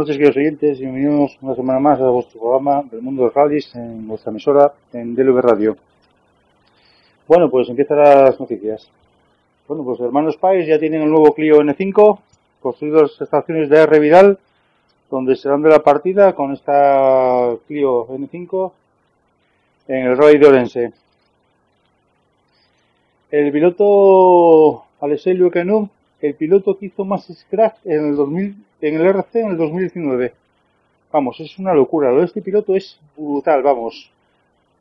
Buenas noches, queridos oyentes, bienvenidos una semana más a vuestro programa del mundo de rallies en vuestra emisora en DLV Radio. Bueno, pues empiezan las noticias. Bueno, pues hermanos Pais ya tienen el nuevo Clio N5, construidos estaciones de R Vidal, donde se dan de la partida con esta Clio N5 en el Rally de Orense. El piloto Alexei Luekenov, el piloto que hizo más scratch en el 2000 en el RC en el 2019. Vamos, es una locura. Lo de este piloto es brutal, vamos.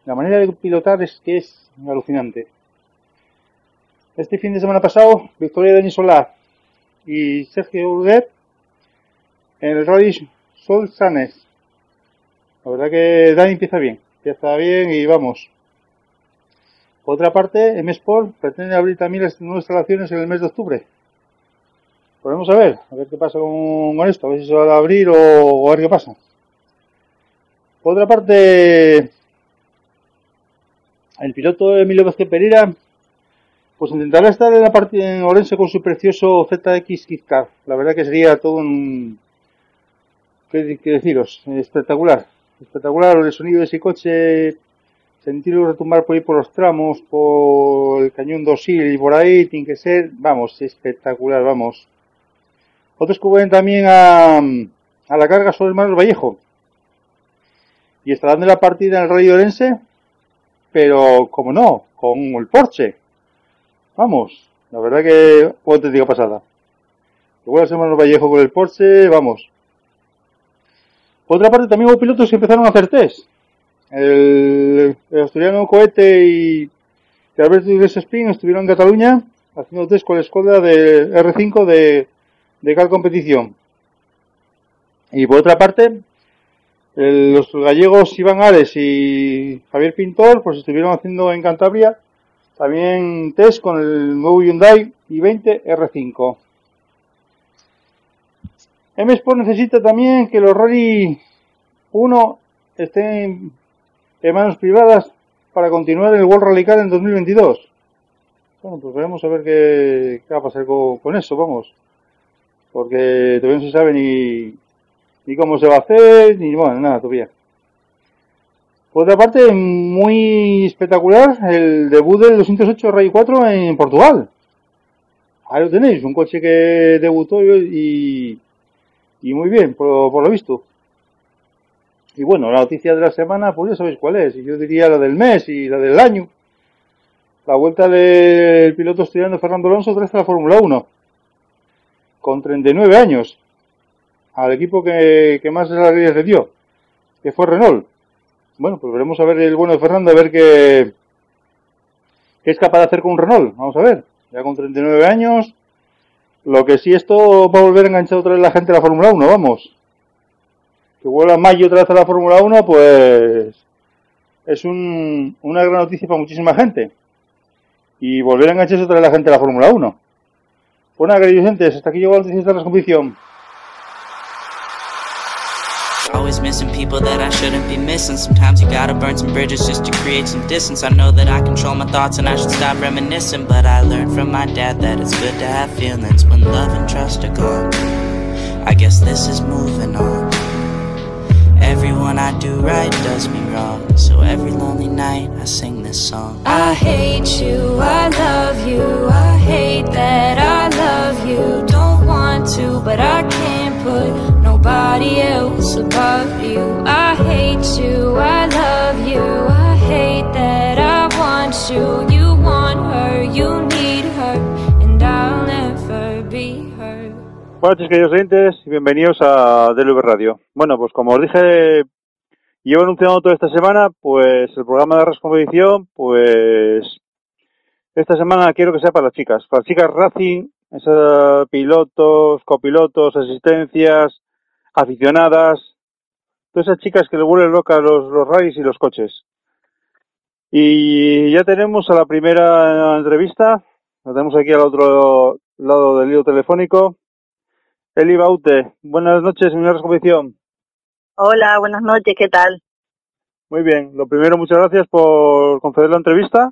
La manera de pilotar es que es alucinante. Este fin de semana pasado, victoria de Denis Solá y Sergio Urdet en el Rally Sol Sanes. La verdad que Dani empieza bien, empieza bien y vamos. Por otra parte, M-Sport pretende abrir también las nuevas instalaciones en el mes de octubre. Vamos a ver, a ver qué pasa con, esto, a ver si se va a abrir o, a ver qué pasa. Por otra parte, el piloto Emilio Vázquez Pereira, pues intentará estar en la partida en Orense con su precioso ZX Kit Car. La verdad que sería todo un, ¿qué, deciros? Espectacular, espectacular el sonido de ese coche, sentirlo retumbar por ahí por los tramos, por el cañón dosil y por ahí, tiene que ser, vamos, espectacular, vamos. Otros vuelven también a, la carga son hermanos Vallejo. Y estarán de la partida en el Rally Orense, pero como no, con el Porsche. Vamos, la verdad que fue digo pasada. Igual los hermanos Vallejo con el Porsche, vamos. Por otra parte, también hubo pilotos que empezaron a hacer test. El, asturiano Cohete y, Alberto Iglesias Spin estuvieron en Cataluña haciendo test con la escuadra de R5 de de cada competición. Y por otra parte, los gallegos Iván Ares y Javier Pintor pues estuvieron haciendo en Cantabria también test con el nuevo Hyundai i20 R5. M-Sport necesita también que los Rally 1 estén en manos privadas para continuar el World Rally Car en 2022. Bueno, pues veremos a ver qué, va a pasar con eso, vamos porque todavía no se sabe ni, ni cómo se va a hacer, ni bueno, nada todavía. Por otra parte, muy espectacular el debut del 208 Ray 4 en Portugal. Ahí lo tenéis, un coche que debutó y, y muy bien, por, por, lo visto. Y bueno, la noticia de la semana, pues ya sabéis cuál es. Yo diría la del mes y la del año. La vuelta del piloto estudiante Fernando Alonso tras la Fórmula 1 con 39 años al equipo que, más alegrías le dio, que fue Renault. Bueno, pues veremos a ver el bueno de Fernando, a ver qué, qué es capaz de hacer con Renault. Vamos a ver, ya con 39 años. Lo que sí, esto va a volver a enganchar otra vez la gente a la Fórmula 1, vamos. Que vuelva Mayo otra vez a la Fórmula 1, pues es un, una gran noticia para muchísima gente. Y volver a engancharse otra vez la gente a la Fórmula 1. Bueno, queridos oyentes, hasta aquí llegó de la competición. Always missing people that I shouldn't be missing. Sometimes you gotta burn some bridges just to create some distance. I know that I control my thoughts and I should stop reminiscing. But I learned from my dad that it's good to have feelings when love and trust are gone. I guess this is moving on. Everyone I do right does me wrong. So every lonely night I sing this song. I hate you, I love you, I hate that I love you. Don't want to, but I can't put nobody else above you. I hate you, I love you, I hate that I want you. You want her, you need her. Buenas noches, queridos oyentes, y bienvenidos a DLV Radio. Bueno, pues como os dije, llevo anunciando toda esta semana, pues el programa de Ras Competición, pues esta semana quiero que sea para las chicas, para las chicas Racing, esos pilotos, copilotos, asistencias, aficionadas, todas esas chicas que le vuelven locas los, los rallies y los coches. Y ya tenemos a la primera entrevista, la tenemos aquí al otro lado del hilo telefónico. Eli Baute, buenas noches, señora Competición. Hola, buenas noches, ¿qué tal? Muy bien, lo primero, muchas gracias por conceder la entrevista.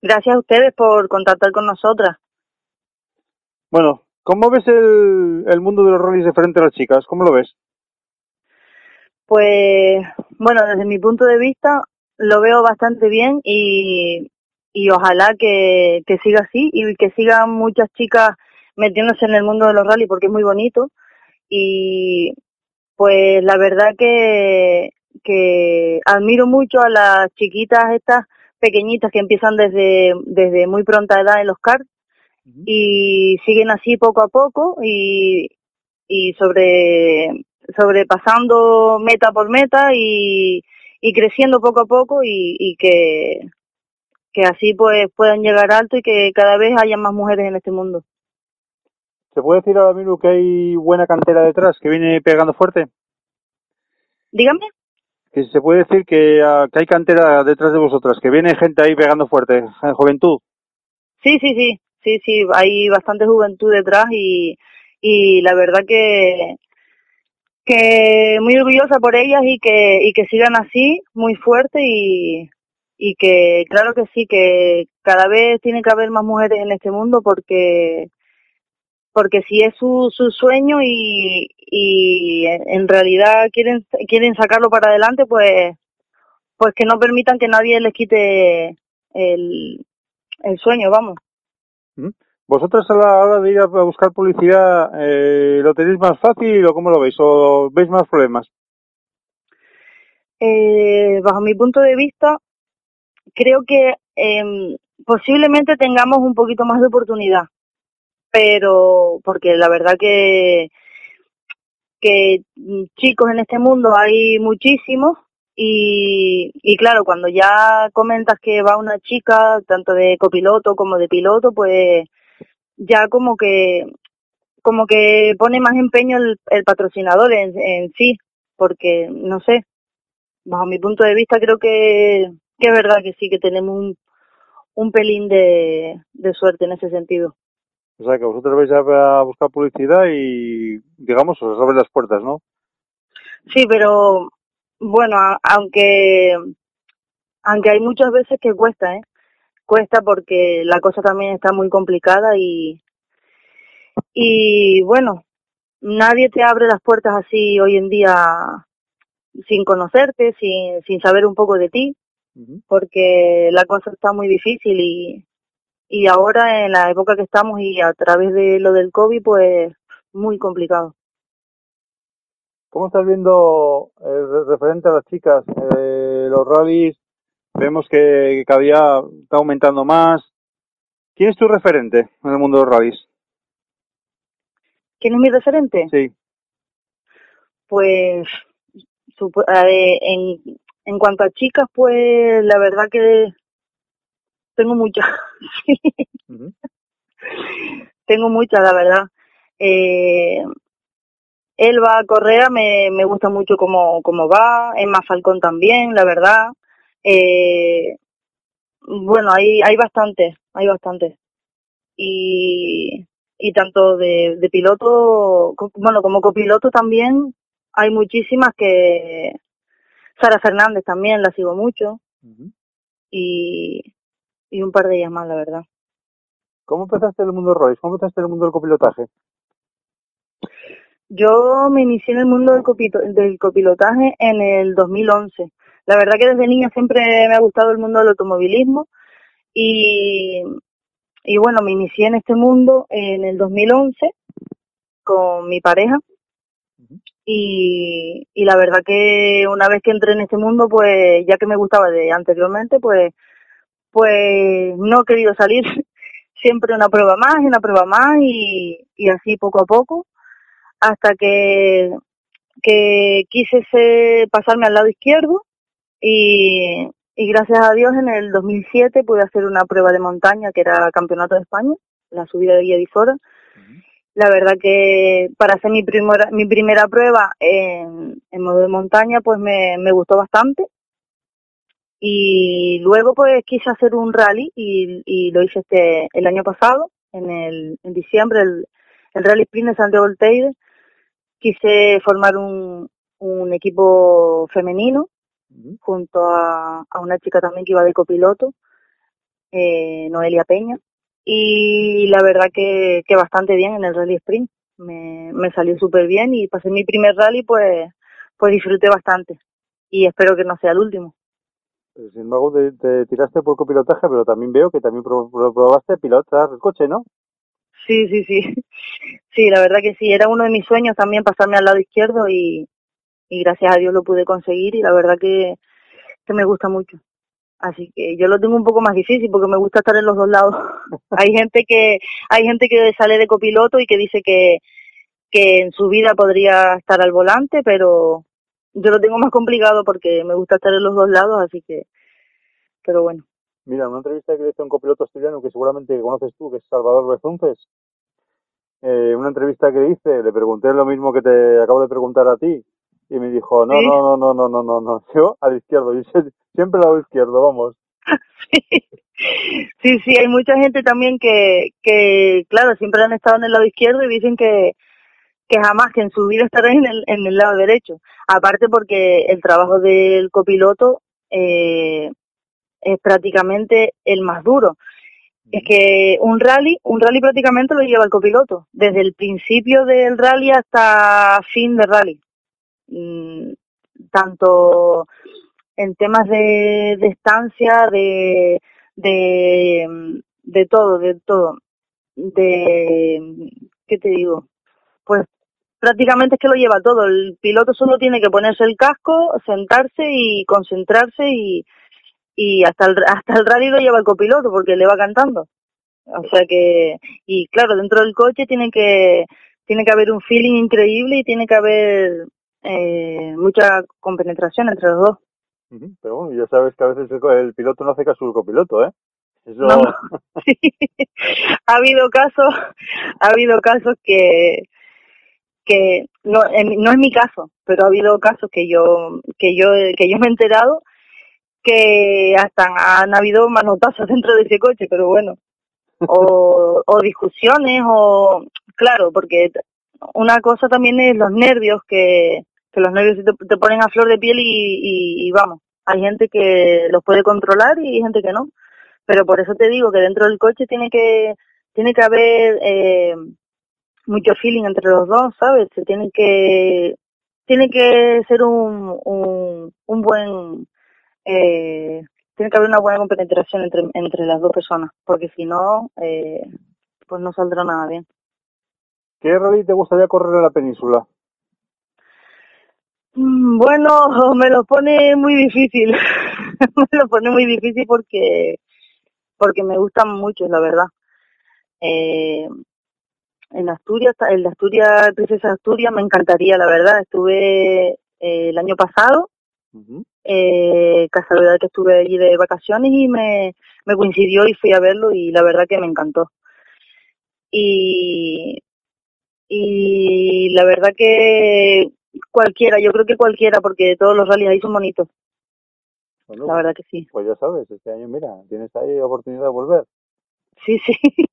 Gracias a ustedes por contactar con nosotras. Bueno, ¿cómo ves el, el mundo de los rallies de frente a las chicas? ¿Cómo lo ves? Pues, bueno, desde mi punto de vista lo veo bastante bien y, y ojalá que, que siga así y que sigan muchas chicas metiéndose en el mundo de los rallies porque es muy bonito y pues la verdad que, que admiro mucho a las chiquitas estas pequeñitas que empiezan desde, desde muy pronta edad en los karts y siguen así poco a poco y, y sobre sobrepasando meta por meta y, y creciendo poco a poco y, y que, que así pues puedan llegar alto y que cada vez haya más mujeres en este mundo. ¿Se puede decir ahora mismo que hay buena cantera detrás, que viene pegando fuerte? Dígame. Que se puede decir que, ah, que hay cantera detrás de vosotras, que viene gente ahí pegando fuerte, eh, juventud. Sí, sí, sí, sí, sí, hay bastante juventud detrás y, y la verdad que, que muy orgullosa por ellas y que, y que sigan así, muy fuerte y, y que claro que sí, que cada vez tiene que haber más mujeres en este mundo porque porque si es su, su sueño y, y en realidad quieren quieren sacarlo para adelante pues pues que no permitan que nadie les quite el, el sueño vamos ¿Mm? ¿Vosotros a la hora de ir a buscar publicidad eh, lo tenéis más fácil o cómo lo veis? ¿O veis más problemas? eh, bajo mi punto de vista creo que eh, posiblemente tengamos un poquito más de oportunidad pero porque la verdad que que chicos en este mundo hay muchísimos y, y claro, cuando ya comentas que va una chica, tanto de copiloto como de piloto, pues ya como que como que pone más empeño el, el patrocinador en, en sí, porque no sé, bajo mi punto de vista creo que, que es verdad que sí que tenemos un, un pelín de, de suerte en ese sentido. O sea, que vosotros vais a, buscar publicidad y, digamos, os abren las puertas, ¿no? Sí, pero bueno, aunque aunque hay muchas veces que cuesta, ¿eh? Cuesta porque la cosa también está muy complicada y y bueno, nadie te abre las puertas así hoy en día sin conocerte, sin sin saber un poco de ti, porque la cosa está muy difícil y y ahora en la época que estamos y a través de lo del COVID pues muy complicado. ¿Cómo estás viendo eh, re- referente a las chicas? Eh, los rallies, vemos que cada día está aumentando más. ¿Quién es tu referente en el mundo de los rallies? ¿Quién es mi referente? Sí. Pues eh, en, en cuanto a chicas, pues la verdad que tengo muchas, sí, tengo muchas, la verdad. Eh, Elba Correa me, me gusta mucho cómo, cómo va, Emma Falcón también, la verdad. Eh, bueno, hay, hay bastantes, hay bastantes. Y, y tanto de, de piloto, bueno, como copiloto también, hay muchísimas que... Sara Fernández también, la sigo mucho. Y, y un par de ellas más, la verdad. ¿Cómo empezaste en el mundo rallies? ¿Cómo empezaste en el mundo del copilotaje? Yo me inicié en el mundo del, copito- del copilotaje en el 2011. La verdad que desde niña siempre me ha gustado el mundo del automovilismo y, y bueno, me inicié en este mundo en el 2011 con mi pareja y, y la verdad que una vez que entré en este mundo, pues ya que me gustaba de anteriormente, pues, pues no he querido salir. Siempre una prueba más y una prueba más y, y así poco a poco hasta que, que quise ser- pasarme al lado izquierdo y, y gracias a Dios en el 2007 pude hacer una prueba de montaña que era Campeonato de España, la subida de Guía de Isora. La verdad que para hacer mi primera, mi primera prueba en, en modo de montaña pues me, me gustó bastante. Y luego pues quise hacer un rally y, y lo hice este el año pasado, en el en diciembre, el, el Rally Sprint de Santiago del Teide. Quise formar un, un equipo femenino junto a, a una chica también que iba de copiloto, eh, Noelia Peña. Y la verdad que, que bastante bien en el Rally Sprint. Me, me salió súper bien y pasé mi primer rally, pues, pues disfruté bastante. Y espero que no sea el último. Pero, sin embargo, te, te tiraste por copilotaje, pero también veo que también pro- pro- probaste pilotar el coche, ¿no? Sí, sí, sí. Sí, la verdad que sí. Era uno de mis sueños también pasarme al lado izquierdo y, y gracias a Dios lo pude conseguir y la verdad que, que me gusta mucho. Así que yo lo tengo un poco más difícil porque me gusta estar en los dos lados. hay gente que hay gente que sale de copiloto y que dice que que en su vida podría estar al volante, pero yo lo tengo más complicado porque me gusta estar en los dos lados, así que pero bueno. Mira, una entrevista que le hice a un copiloto asturiano que seguramente conoces tú, que es Salvador Bezunces. Eh, una entrevista que hice, le pregunté lo mismo que te acabo de preguntar a ti. Y me dijo, no, ¿Sí? no, no, no, no, no, no, no, yo al izquierdo, yo sie- siempre al lado izquierdo, vamos. sí, sí, hay mucha gente también que, que, claro, siempre han estado en el lado izquierdo y dicen que, que jamás, que en su vida estarán en el, en el lado derecho. Aparte porque el trabajo del copiloto eh, es prácticamente el más duro. Es que un rally, un rally prácticamente lo lleva el copiloto, desde el principio del rally hasta fin del rally. Mm, tanto en temas de, de estancia, de, de, de todo, de todo. De, ¿qué te digo? Pues prácticamente es que lo lleva todo. El piloto solo tiene que ponerse el casco, sentarse y concentrarse y, y hasta el, hasta el rally lo lleva el copiloto porque le va cantando. O sea que, y claro, dentro del coche tiene que, tiene que haber un feeling increíble y tiene que haber eh, mucha compenetración entre los dos. Pero bueno, ya sabes que a veces el, el piloto no hace caso al copiloto, ¿eh? Eso, No, no. Sí. ha habido casos, ha habido casos que, que no, en- no es mi caso, pero ha habido casos que yo, que yo, que yo me he enterado que hasta han habido manotazos dentro de ese coche, pero bueno, o, o discusiones, o claro, porque una cosa también es los nervios, que, que los nervios te ponen a flor de piel y, y, y vamos, hay gente que los puede controlar y hay gente que no, pero por eso te digo que dentro del coche tiene que, tiene que haber eh, mucho feeling entre los dos, ¿sabes? Se tiene que, tiene que ser un, un, un buen, eh, tiene que haber una buena compenetración entre, entre las dos personas, porque si no, eh, pues no saldrá nada bien. ¿Qué rally te gustaría correr en la península? Mm, Bueno, me lo pone muy difícil, me lo pone muy difícil porque, porque me gustan mucho, la verdad. Eh, en Asturias, de Asturias, Princesa Asturias, me encantaría, la verdad. Estuve eh, el año pasado Ujú. eh, casualidad que estuve allí de vacaciones y me, me coincidió y fui a verlo y la verdad que me encantó. Y, y la verdad que cualquiera, yo creo que cualquiera, porque todos los rallies ahí son bonitos, Bueno, la verdad que sí. pues ya sabes, este año, mira, tienes ahí oportunidad de volver. Sí, sí.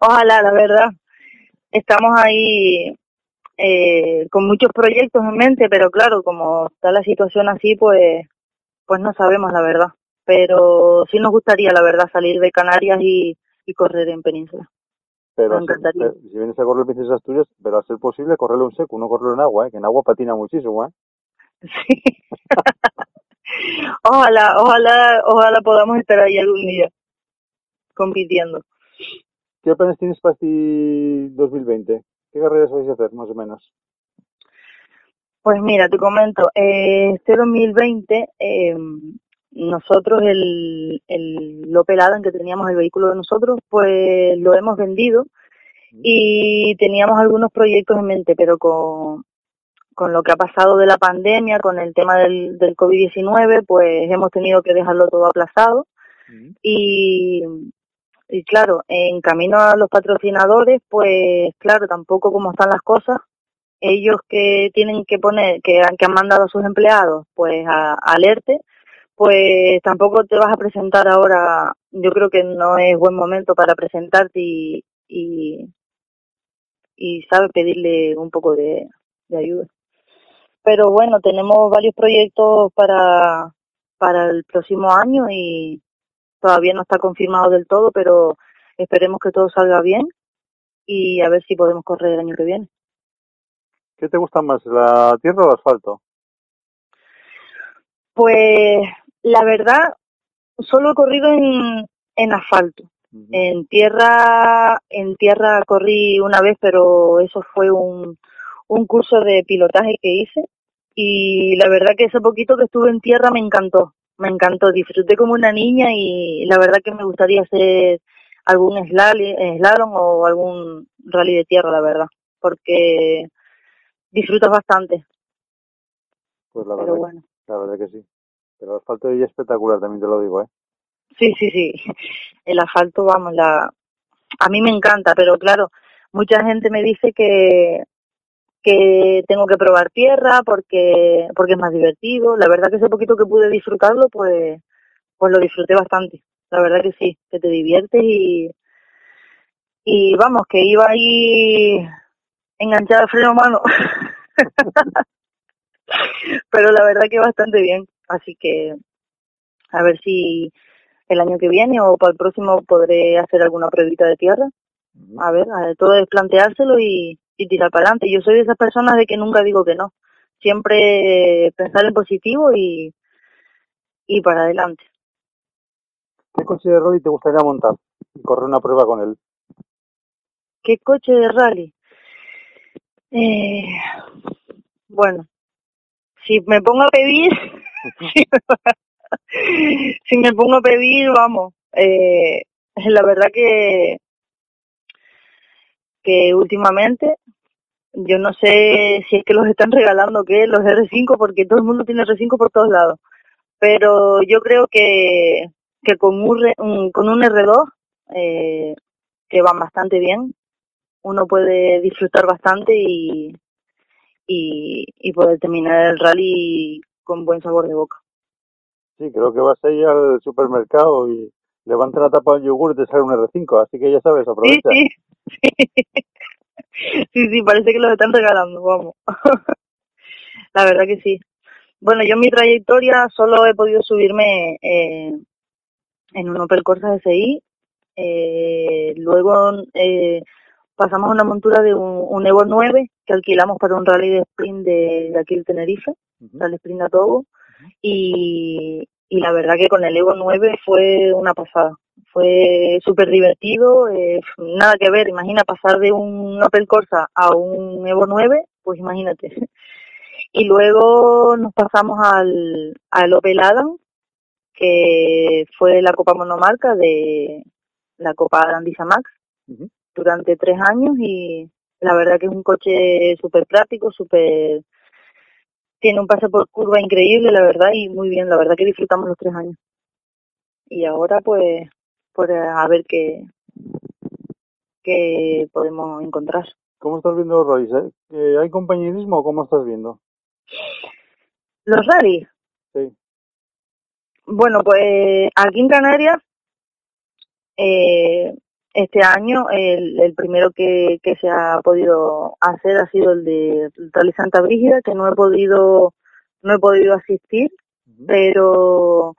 Ojalá, la verdad. Estamos ahí eh, con muchos proyectos en mente, pero claro, como está la situación así, pues, pues no sabemos la verdad. Pero sí nos gustaría, la verdad, salir de Canarias y, y correr en Península. Pero Me si, vienes a correr Princesa Asturias, pero a ser posible, correrlo en seco, no correrlo en agua, ¿eh? que en agua patina muchísimo, ¿eh? Sí. ojalá, ojalá, ojalá podamos estar ahí algún día compitiendo. ¿Qué planes tienes para este 2020? ¿Qué carreras vais a hacer, más o menos? Pues mira, te comento, eh, este 2020 eh, nosotros el, el Opel Adam que teníamos el vehículo de nosotros, pues lo hemos vendido y teníamos algunos proyectos en mente, pero con, con lo que ha pasado de la pandemia, con el tema del, del COVID-19, pues hemos tenido que dejarlo todo aplazado. Y, y claro, en camino a los patrocinadores, pues claro, tampoco como están las cosas, ellos que tienen que poner, que han, que han mandado a sus empleados, pues a alerte, pues tampoco te vas a presentar ahora, yo creo que no es buen momento para presentarte y, y, y sabe pedirle un poco de, de ayuda. Pero bueno, tenemos varios proyectos para, para el próximo año y todavía no está confirmado del todo, pero esperemos que todo salga bien y a ver si podemos correr el año que viene. ¿Qué te gusta más, la tierra o el asfalto? Pues la verdad, solo he corrido en, en asfalto. En tierra, en tierra corrí una vez, pero eso fue un, un curso de pilotaje que hice y la verdad que ese poquito que estuve en tierra me encantó, me encantó, disfruté como una niña y la verdad que me gustaría hacer algún slalom, o algún rally de tierra, la verdad, porque disfrutas bastante. Pues la Pero verdad, bueno. la verdad que sí. Pero el asfalto es espectacular, también te lo digo, ¿eh? Sí, sí, sí. El asfalto, vamos, la a mí me encanta, pero claro, mucha gente me dice que que tengo que probar tierra porque porque es más divertido. La verdad que ese poquito que pude disfrutarlo, pues pues lo disfruté bastante. La verdad que sí, que te diviertes y y vamos, que iba ahí enganchada al freno a mano. Pero la verdad que bastante bien, así que a ver si el año que viene o para el próximo podré hacer alguna pruebita de tierra. A ver, a ver, todo es planteárselo y, y tirar para adelante. Yo soy de esas personas de que nunca digo que no. Siempre pensar en positivo y, y para adelante. ¿Qué coche de rally te gustaría montar y correr una prueba con él? ¿Qué coche de rally? Eh, bueno, si me pongo a pedir, si me pongo a pedir, vamos, eh, la verdad que que últimamente yo no sé si es que los están regalando que los R5 porque todo el mundo tiene R5 por todos lados. Pero yo creo que que con un, con un R2 eh, que van bastante bien uno puede disfrutar bastante y y, y poder terminar el rally con buen sabor de boca. Sí, creo que vas ahí al supermercado y levanta la tapa del yogur y te sale un R5, así que ya sabes, aprovecha. sí sí sí parece que los están regalando vamos. La verdad que sí. Bueno yo en mi trayectoria solo he podido subirme eh, en un Opel Corsa SI eh, luego eh, pasamos a una montura de un, un Evo 9 que alquilamos para un rally de sprint de, de aquí el Tenerife Ujú. rally sprint a Togo y, y la verdad que con el Evo 9 fue una pasada. Fue súper divertido, eh, nada que ver, imagina pasar de un Opel Corsa a un Evo 9, pues imagínate. Y luego nos pasamos al, al Opel Adam, que fue la Copa Monomarca de la Copa Grandisa Max durante tres años y la verdad que es un coche súper práctico, súper tiene un pase por curva increíble, la verdad, y muy bien, la verdad que disfrutamos los tres años. Y ahora, pues, pues a ver qué, qué podemos encontrar. ¿Cómo estás viendo los rallies? eh? ¿Que ¿Hay compañerismo o cómo estás viendo? Los rallies, Sí. bueno, pues aquí en Canarias, eh, este año el, el primero que, que se ha podido hacer ha sido el de Rally Santa Brígida, que no he podido, no he podido asistir, pero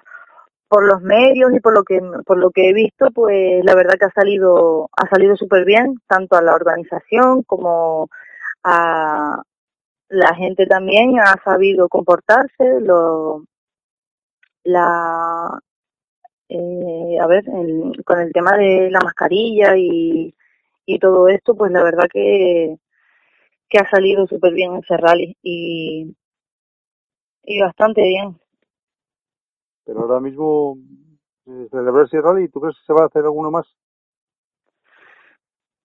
por los medios y por lo que por lo que he visto pues la verdad que ha salido ha salido súper bien tanto a la organización como a la gente también ha sabido comportarse lo la eh, a ver el- con el tema de la mascarilla y y todo esto pues la verdad que que ha salido súper bien ese rally y, y bastante bien. Pero ahora mismo, eh, celebrar ese rally, ¿tú crees que se va a hacer alguno más?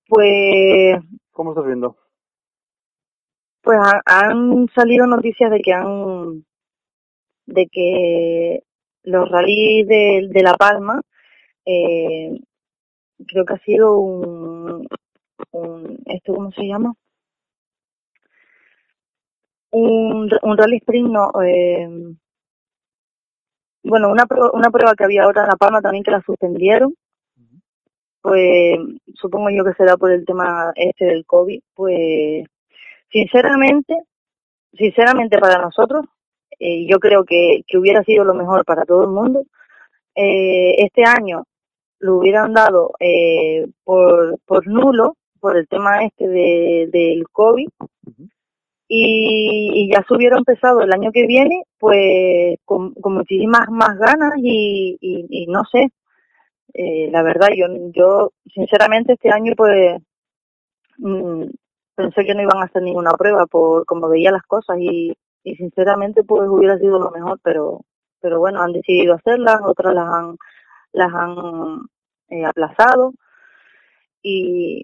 Pues, ¿Cómo estás viendo? pues ha- han salido noticias de que han, de que los rallies de, de La Palma, eh, creo que ha sido un, un, esto cómo se llama? Un, un rally sprint, no, eh, bueno, una, pro- una prueba que había ahora en La Palma también que la suspendieron, pues supongo yo que será por el tema este del COVID, pues sinceramente, sinceramente para nosotros, eh, yo creo que, que hubiera sido lo mejor para todo el mundo. Eh, este año lo hubieran dado eh, por, por nulo, por el tema este de, del COVID, y, y ya se hubiera empezado el año que viene, pues con, con muchísimas más ganas y, y, no sé, eh, la verdad, yo, yo sinceramente este año pues mm, pensé que no iban a hacer ninguna prueba por como veía las cosas y, y sinceramente pues hubiera sido lo mejor, pero pero bueno, han decidido hacerlas, otras las han las han eh, aplazado y,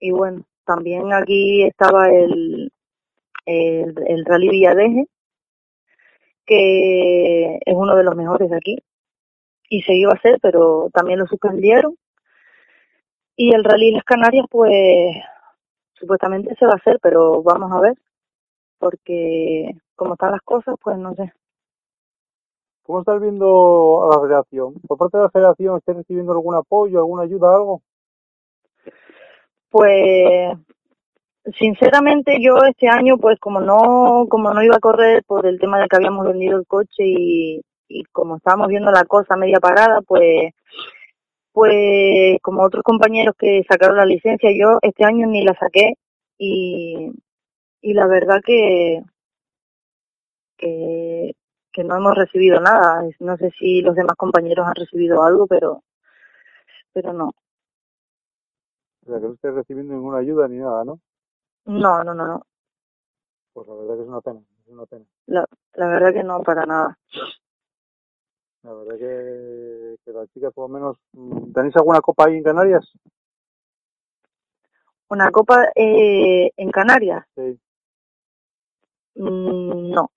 y bueno, también aquí estaba el, el, el Rally Villadeje, que es uno de los mejores de aquí, y se iba a hacer, pero también lo suspendieron. Y el Rally Las Canarias, pues supuestamente se va a hacer, pero vamos a ver, porque como están las cosas, pues no sé. ¿Cómo estás viendo a la federación? ¿Por parte de la federación estás recibiendo algún apoyo, alguna ayuda, algo? Pues sinceramente yo este año pues como no como no iba a correr por el tema de que habíamos vendido el coche y, y como estábamos viendo la cosa media parada pues pues como otros compañeros que sacaron la licencia yo este año ni la saqué y y la verdad que que no hemos recibido nada no sé si los demás compañeros han recibido algo pero pero no O sea, que no estés recibiendo ninguna ayuda ni nada, ¿no? No no no no Pues la verdad que es una pena, es una pena. la la verdad que no para nada La verdad que, que las chicas por lo menos... mm, ¿Tenéis alguna copa ahí en Canarias? una copa eh, en Canarias Sí. Mm, no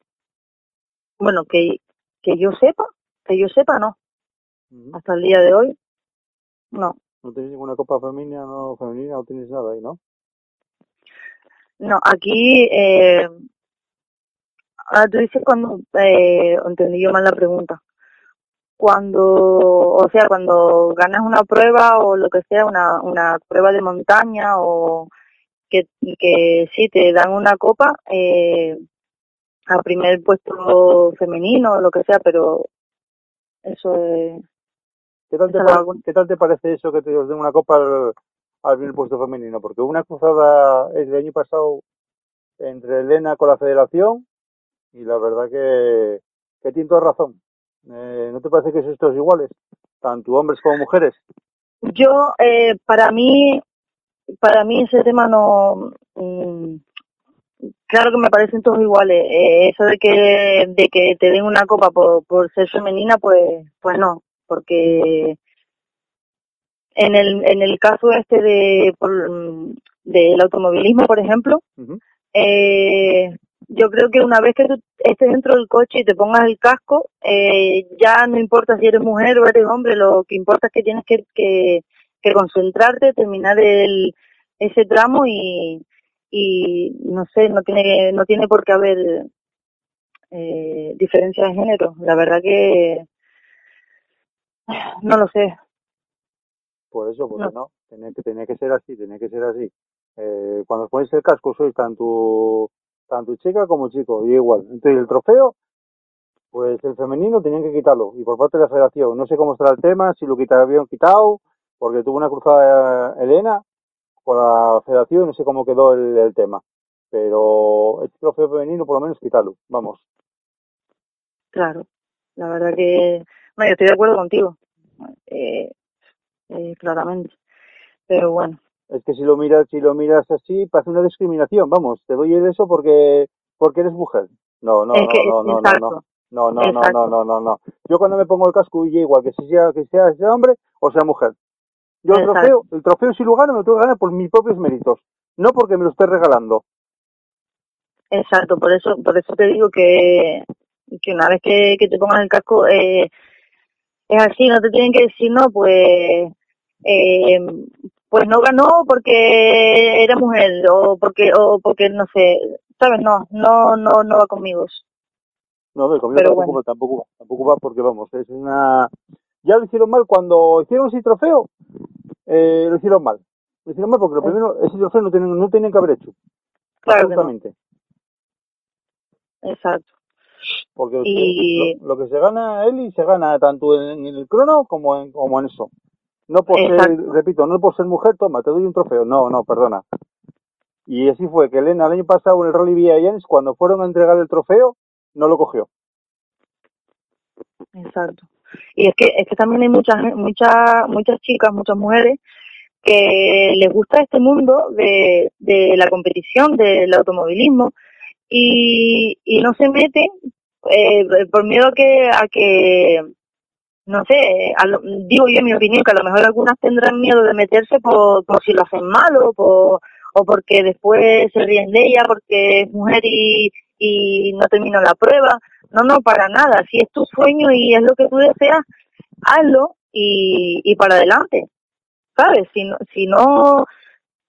bueno que que yo sepa que yo sepa no hasta el día de hoy no ¿No tenéis ninguna copa femenina, no femenina, no tenéis nada ahí, no? No aquí eh, ahora tú dices cuando eh, entendí yo mal la pregunta cuando o sea cuando ganas una prueba o lo que sea una una prueba de montaña o que que sí te dan una copa eh, a primer puesto femenino o lo que sea pero eso es ¿Qué tal, te. ¿Qué tal te parece eso que te den una copa al, primer puesto femenino? Porque hubo una cruzada el año pasado entre Elena con la federación y la verdad que, que tiene toda razón. Eh, ¿No te parece que sois todos iguales? Tanto hombres como mujeres. Yo, eh, para mí, para mí ese tema no, mm, claro que me parecen todos iguales. Eh, eso de que, de que te den una copa por, por ser femenina, pues, pues no, porque en el, en el caso este de, por, del automovilismo, por ejemplo, eh, yo creo que una vez que tú estés dentro del coche y te pongas el casco, eh, ya no importa si eres mujer o eres hombre, lo que importa es que tienes que, que, que concentrarte, terminar el, ese tramo y, y no sé, no tiene, no tiene por qué haber eh, diferencia de género. La verdad que no lo sé. Por eso, porque No. no, tenía que, tenía que ser así, tenía que ser así. Eh, cuando os ponéis el casco sois tanto, tanto chica como chico, y igual. Entonces el trofeo, pues el femenino tenían que quitarlo, y por parte de la federación, no sé cómo estará el tema, si lo habían quitado, porque tuvo una cruzada eh, Elena con la federación, no sé cómo quedó el, el tema. Pero el trofeo femenino por lo menos quitarlo, vamos. Claro, la verdad que, no, yo estoy de acuerdo contigo, eh, eh, claramente. Pero bueno, Es que si lo miras, si lo miras así, parece una discriminación. Vamos, te doy eso porque, porque eres mujer. No, no, Es no, que- no, no, no, no. No, no, no, no, no, no, no. Yo cuando me pongo el casco y igual que si sea, que sea, sea hombre o sea mujer. Yo el trofeo, el trofeo si lo gano me lo tengo que ganar por mis propios méritos, no porque me lo esté regalando. Exacto, por eso, por eso te digo que, que una vez que, que te pongas el casco, eh, es así, no te tienen que decir no, pues, eh, pues no ganó porque era mujer o porque, o porque no sé, sabes, no, no, no, no va conmigo. No, no, conmigo Pero tampoco, bueno. tampoco, tampoco va porque vamos, es una... Ya lo hicieron mal cuando hicieron ese trofeo, eh, lo hicieron mal. Lo hicieron mal porque lo primero, ese trofeo no tienen, no tenían que haber hecho. Claro que no. absolutamente. Exacto. Porque lo- Y- lo, lo que se gana Eli se gana tanto en, en el crono como en, como en eso. No por ser, repito, no por ser mujer, toma, te doy un trofeo. No, no, perdona. Y así fue que Elena el año pasado en el Rally Villa Jens, cuando fueron a entregar el trofeo, no lo cogió. Exacto. Y es que, es que también hay muchas, muchas, muchas chicas, muchas mujeres que les gusta este mundo de, de la competición, del automovilismo y, y no se meten eh, por miedo a que, a que, no sé, a lo- digo yo en mi opinión que a lo mejor algunas tendrán miedo de meterse por, por si lo hacen mal o por, o porque después se ríen de ella porque es mujer y, y no terminó la prueba. No, no, para nada. Si es tu sueño y es lo que tú deseas, hazlo y, y para adelante. ¿Sabes? Si no, si no,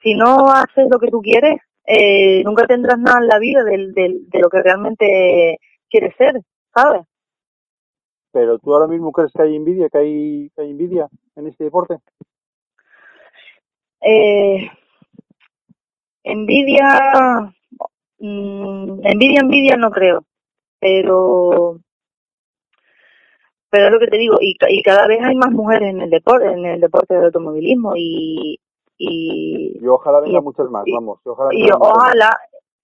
si no haces lo que tú quieres, eh, nunca tendrás nada en la vida del, del, de lo que realmente quieres ser, ¿sabes? Pero tú ahora mismo crees que hay envidia, que hay, que hay envidia en este deporte. Eh, envidia, mm, envidia, envidia no creo, pero, pero es lo que te digo, y, y cada vez hay más mujeres en el deporte, en el deporte del automovilismo y, y, Y ojalá vengan Y- muchas más, vamos. y ojalá y ojalá,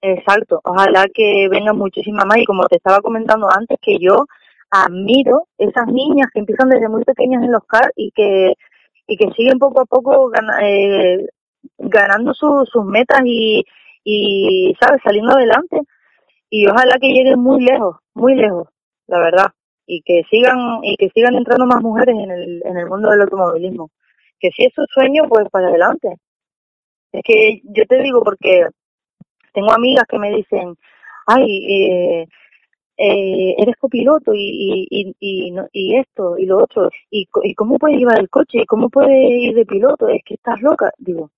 exacto, ojalá que vengan muchísimas más y como te estaba comentando antes que yo admiro esas niñas que empiezan desde muy pequeñas en los cars y que y que siguen poco a poco eh, ganando su- sus metas y, y sabes saliendo adelante. Y ojalá que lleguen muy lejos muy lejos la verdad. Y que sigan y que sigan entrando más mujeres en el en el mundo del automovilismo. Que si es su sueño pues para adelante. Es que yo te digo porque tengo amigas que me dicen, ay, eh, eh, eres copiloto y, y, y, no- y esto y lo otro, y, cómo puedes llevar el coche, y cómo puedes ir de piloto, es que estás loca. Digo,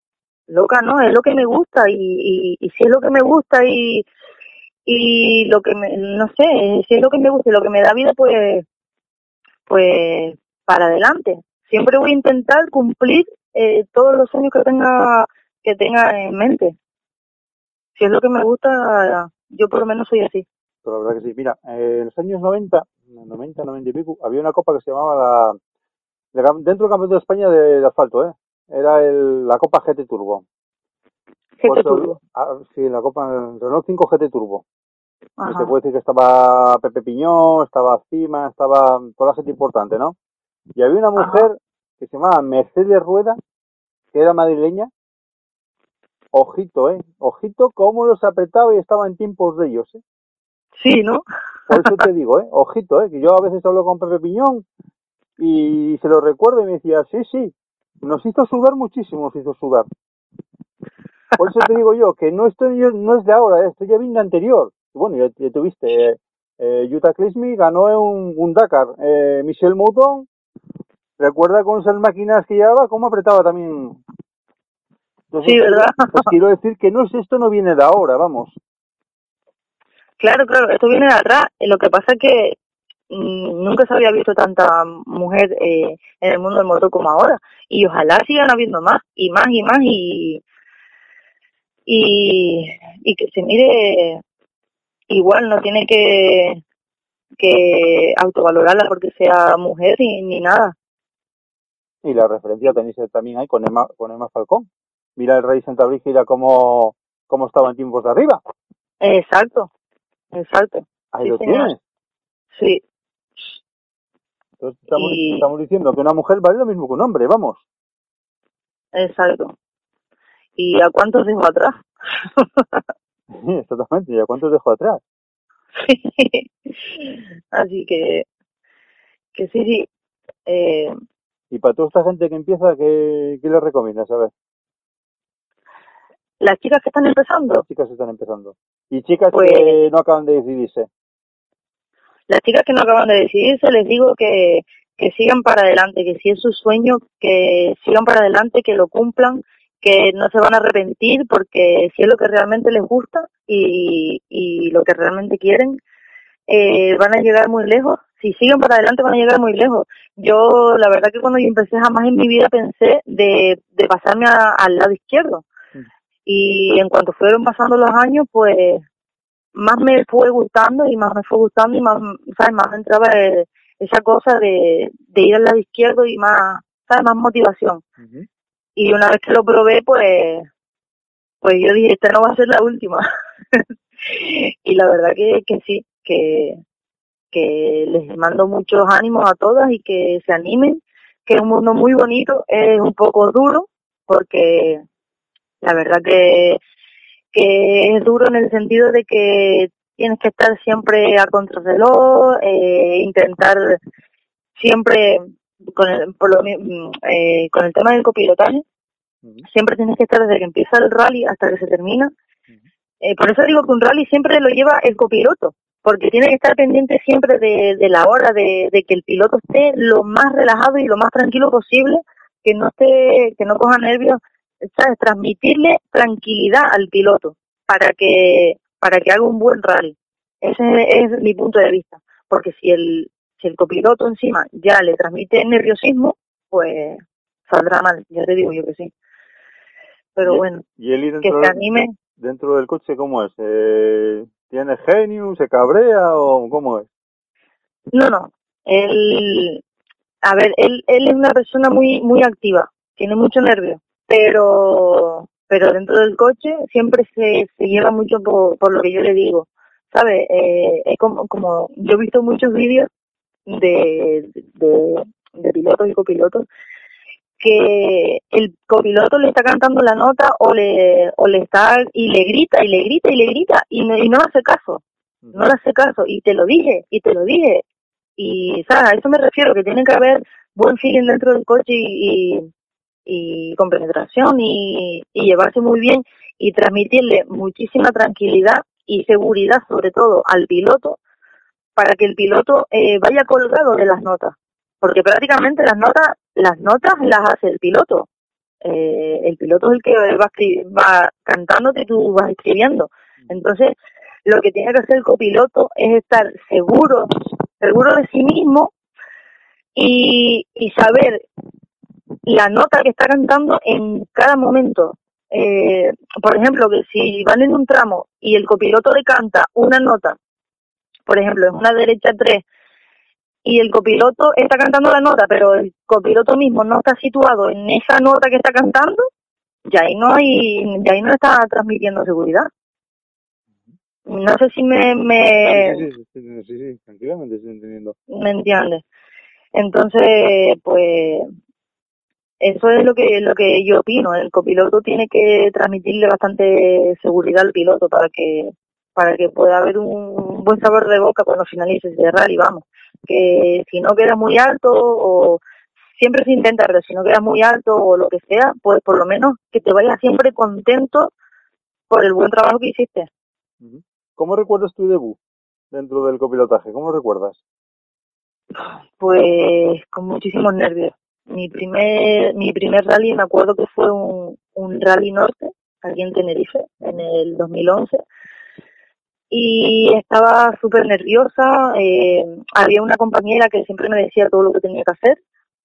loca no, es lo que me gusta y, y si es lo que me gusta y, y lo que me, no sé, si es lo que me gusta y lo que me da vida, pues, pues para adelante. Siempre voy a intentar cumplir eh, todos los sueños que tenga que tenga en mente. Si es lo que me gusta, yo por lo menos soy así. Pero la verdad que sí. Mira, en los años 90, 90, 90 y pico, había una copa que se llamaba la... dentro del Campeonato de España de, de asfalto, ¿eh? Era el, la Copa GT Turbo. GT Pues, Turbo. ah, sí, la Copa Renault 5 GT Turbo. Ajá. se puede decir que estaba Pepe Piñón, estaba Cima, estaba toda la gente importante, ¿no? Y había una Ajá. mujer que se llamaba Mercedes Rueda, que era madrileña. Ojito, ¿eh? Ojito cómo los apretaba y estaba en tiempos de ellos, ¿eh? Sí, ¿no? Por eso te digo, ¿eh? Ojito, ¿eh? Que yo a veces hablo con Pepe Piñón y se lo recuerdo y me decía, sí, sí, nos hizo sudar muchísimo, nos hizo sudar. Por eso te digo yo, que no estoy no es de ahora, ¿eh? estoy ya bien de anterior. Bueno, ya, ya tuviste, eh, eh, Utah Clismy ganó un, un Dakar, eh, Michel Mouton, recuerda con esas máquinas que llevaba, cómo apretaba también. Entonces, Sí, ¿verdad? Pues quiero decir que no es esto no viene de ahora, vamos. Claro, claro, esto viene de atrás. Eh, Lo que pasa es que mm, nunca se había visto tanta mujer eh, en el mundo del motor como ahora. Y ojalá sigan habiendo más, y más, y más, y, y, y que se mire igual, no tiene que, que autovalorarla porque sea mujer ni, ni nada. Y la referencia tenéis también ahí con Emma, con Emma Falcón. Mira el rey Santa Brígida cómo, cómo estaba en tiempos de arriba. Exacto, exacto. Ahí Sí, lo señor. tienes. Sí, Entonces estamos, Y- estamos diciendo que una mujer vale lo mismo que un hombre, vamos. exacto. y a cuántos dejo atrás. Exactamente, ¿y a cuántos dejo atrás? Así que, que sí, sí. Eh, Y para toda esta gente que empieza, ¿qué, qué les recomiendas? A ver, las chicas que están empezando, las chicas están empezando. Y chicas Pues- que no acaban de decidirse. las chicas que no acaban de decidirse, les digo que, que sigan para adelante, que si es su sueño, que sigan para adelante, que lo cumplan, que no se van a arrepentir porque si es lo que realmente les gusta y, y lo que realmente quieren, eh, van a llegar muy lejos. Si siguen para adelante van a llegar muy lejos. Yo, la verdad que cuando yo empecé jamás en mi vida pensé de, de pasarme a- al lado izquierdo. Y en cuanto fueron pasando los años, pues más me fue gustando y más me fue gustando y más, ¿sabes? Más me entraba esa cosa de, de ir al lado izquierdo y más, ¿sabes? Más motivación. Y una vez que lo probé, pues, pues yo dije, esta no va a ser la última. y la verdad que, que sí, que, que les mando muchos ánimos a todas y que se animen, que es un mundo muy bonito, es un poco duro, porque la verdad que, que es duro en el sentido de que tienes que estar siempre a contrarreloj, eh, intentar siempre con el, por lo mm, eh, con el tema del copilotaje, siempre tienes que estar desde que empieza el rally hasta que se termina. Eh, por eso digo que un rally siempre lo lleva el copiloto, porque tiene que estar pendiente siempre de, de la hora, de, de que el piloto esté lo más relajado y lo más tranquilo posible, que no esté, que no coja nervios, ¿sabes? Transmitirle tranquilidad al piloto para que, para que haga un buen rally. Ese es mi punto de vista, porque si el, si el copiloto encima ya le transmite nerviosismo, pues saldrá mal, ya te digo yo que sí. Pero Y- bueno, ¿Y que se anime. dentro del coche cómo es? Eh, ¿Tiene genio? ¿Se cabrea o cómo es? No, no. Él, a ver, él, él es una persona muy, muy activa, tiene mucho nervio, pero, pero dentro del coche siempre se, se lleva mucho por, por lo que yo le digo, ¿sabes? Eh, es como, como, yo he visto muchos vídeos de, de, pilotos y copilotos que el copiloto le está cantando la nota o le, o le está, y le grita, y le grita, y le grita, y no, y no hace caso no le hace caso y te lo dije y te lo dije y sabes a eso me refiero que tiene que haber buen feeling dentro del coche y, y, y compenetración y, y llevarse muy bien y transmitirle muchísima tranquilidad y seguridad sobre todo al piloto para que el piloto eh, vaya colgado de las notas. Porque prácticamente las notas las notas las hace el piloto. Eh, el piloto es el que va, va cantándote y tú vas escribiendo. Entonces lo que tiene que hacer el copiloto es estar seguro, seguro de sí mismo y saber la nota que está cantando en cada momento. Eh, por ejemplo, que si van en un tramo y el copiloto le canta una nota, por ejemplo, en una derecha 3, y el copiloto está cantando la nota, pero el copiloto mismo no está situado en esa nota que está cantando, ya ahí no hay, ya ahí no está transmitiendo seguridad. No sé si me, me, Sí, sí, sí, sí, sí, sí, tranquilamente estoy entendiendo. ¿me entiendes? Entonces, pues eso es lo que lo que yo opino. El copiloto tiene que transmitirle bastante seguridad al piloto para que para que pueda haber un buen sabor de boca cuando finalice ese rally, vamos. Que si no queda muy alto o siempre se intenta, pero si no queda muy alto o lo que sea, pues por lo menos que te vayas siempre contento por el buen trabajo que hiciste. ¿Cómo recuerdas tu debut dentro del copilotaje? ¿Cómo lo recuerdas? pues con muchísimos nervios. Mi primer, mi primer rally me acuerdo que fue un, un rally norte, aquí en Tenerife, en el 2011. Y estaba súper nerviosa, eh, había una compañera que siempre me decía todo lo que tenía que hacer,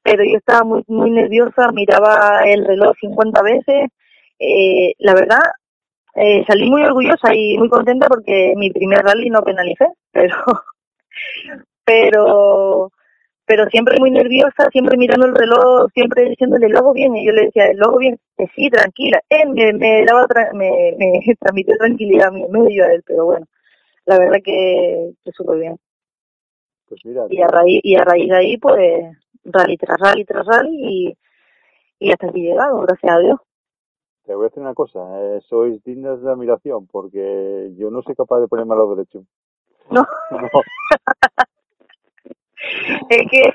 pero yo estaba muy, muy nerviosa, miraba el reloj 50 veces. Eh, la verdad, eh, salí muy orgullosa y muy contenta porque mi primer rally no penalicé, pero pero pero siempre muy nerviosa, siempre mirando el reloj, siempre diciéndole el ojo bien, y yo le decía, el ojo bien, que sí, tranquila, él me, me daba, tra- me, me transmitió tranquilidad a mí, me dio a él, pero bueno, la verdad que, que súper bien. Pues mira, Y a raíz, y a raíz de ahí, pues, rally tras rally tras rally, y, y hasta aquí llegado, gracias a Dios. te voy a decir una cosa, eh, sois dignas de admiración porque yo no soy capaz de ponerme al lado derecho. No, No, es que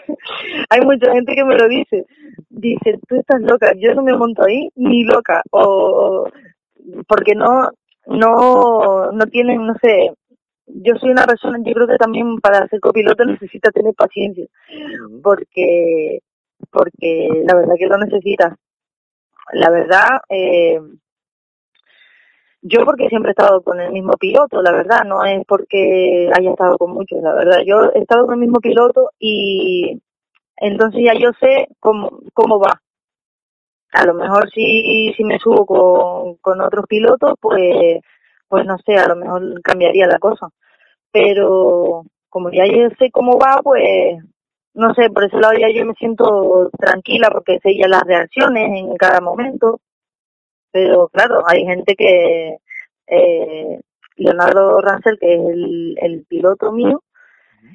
hay mucha gente que me lo dice. Dice, tú estás loca, yo no me monto ahí ni loca. O porque no, no, no tienen, no sé, yo soy una persona, yo creo que también para ser copiloto necesita tener paciencia, porque, porque la verdad que lo necesita. La verdad, eh, yo porque siempre he estado con el mismo piloto, la verdad, no es porque haya estado con muchos, la verdad. Yo he estado con el mismo piloto y entonces ya yo sé cómo, cómo va. A lo mejor si, si me subo con, con otros pilotos, pues, pues no sé, a lo mejor cambiaría la cosa. Pero como ya yo sé cómo va, pues no sé, por ese lado ya yo me siento tranquila porque sé ya las reacciones en cada momento. Pero claro, hay gente que, eh, Leonardo Ransel, que es el, el piloto mío,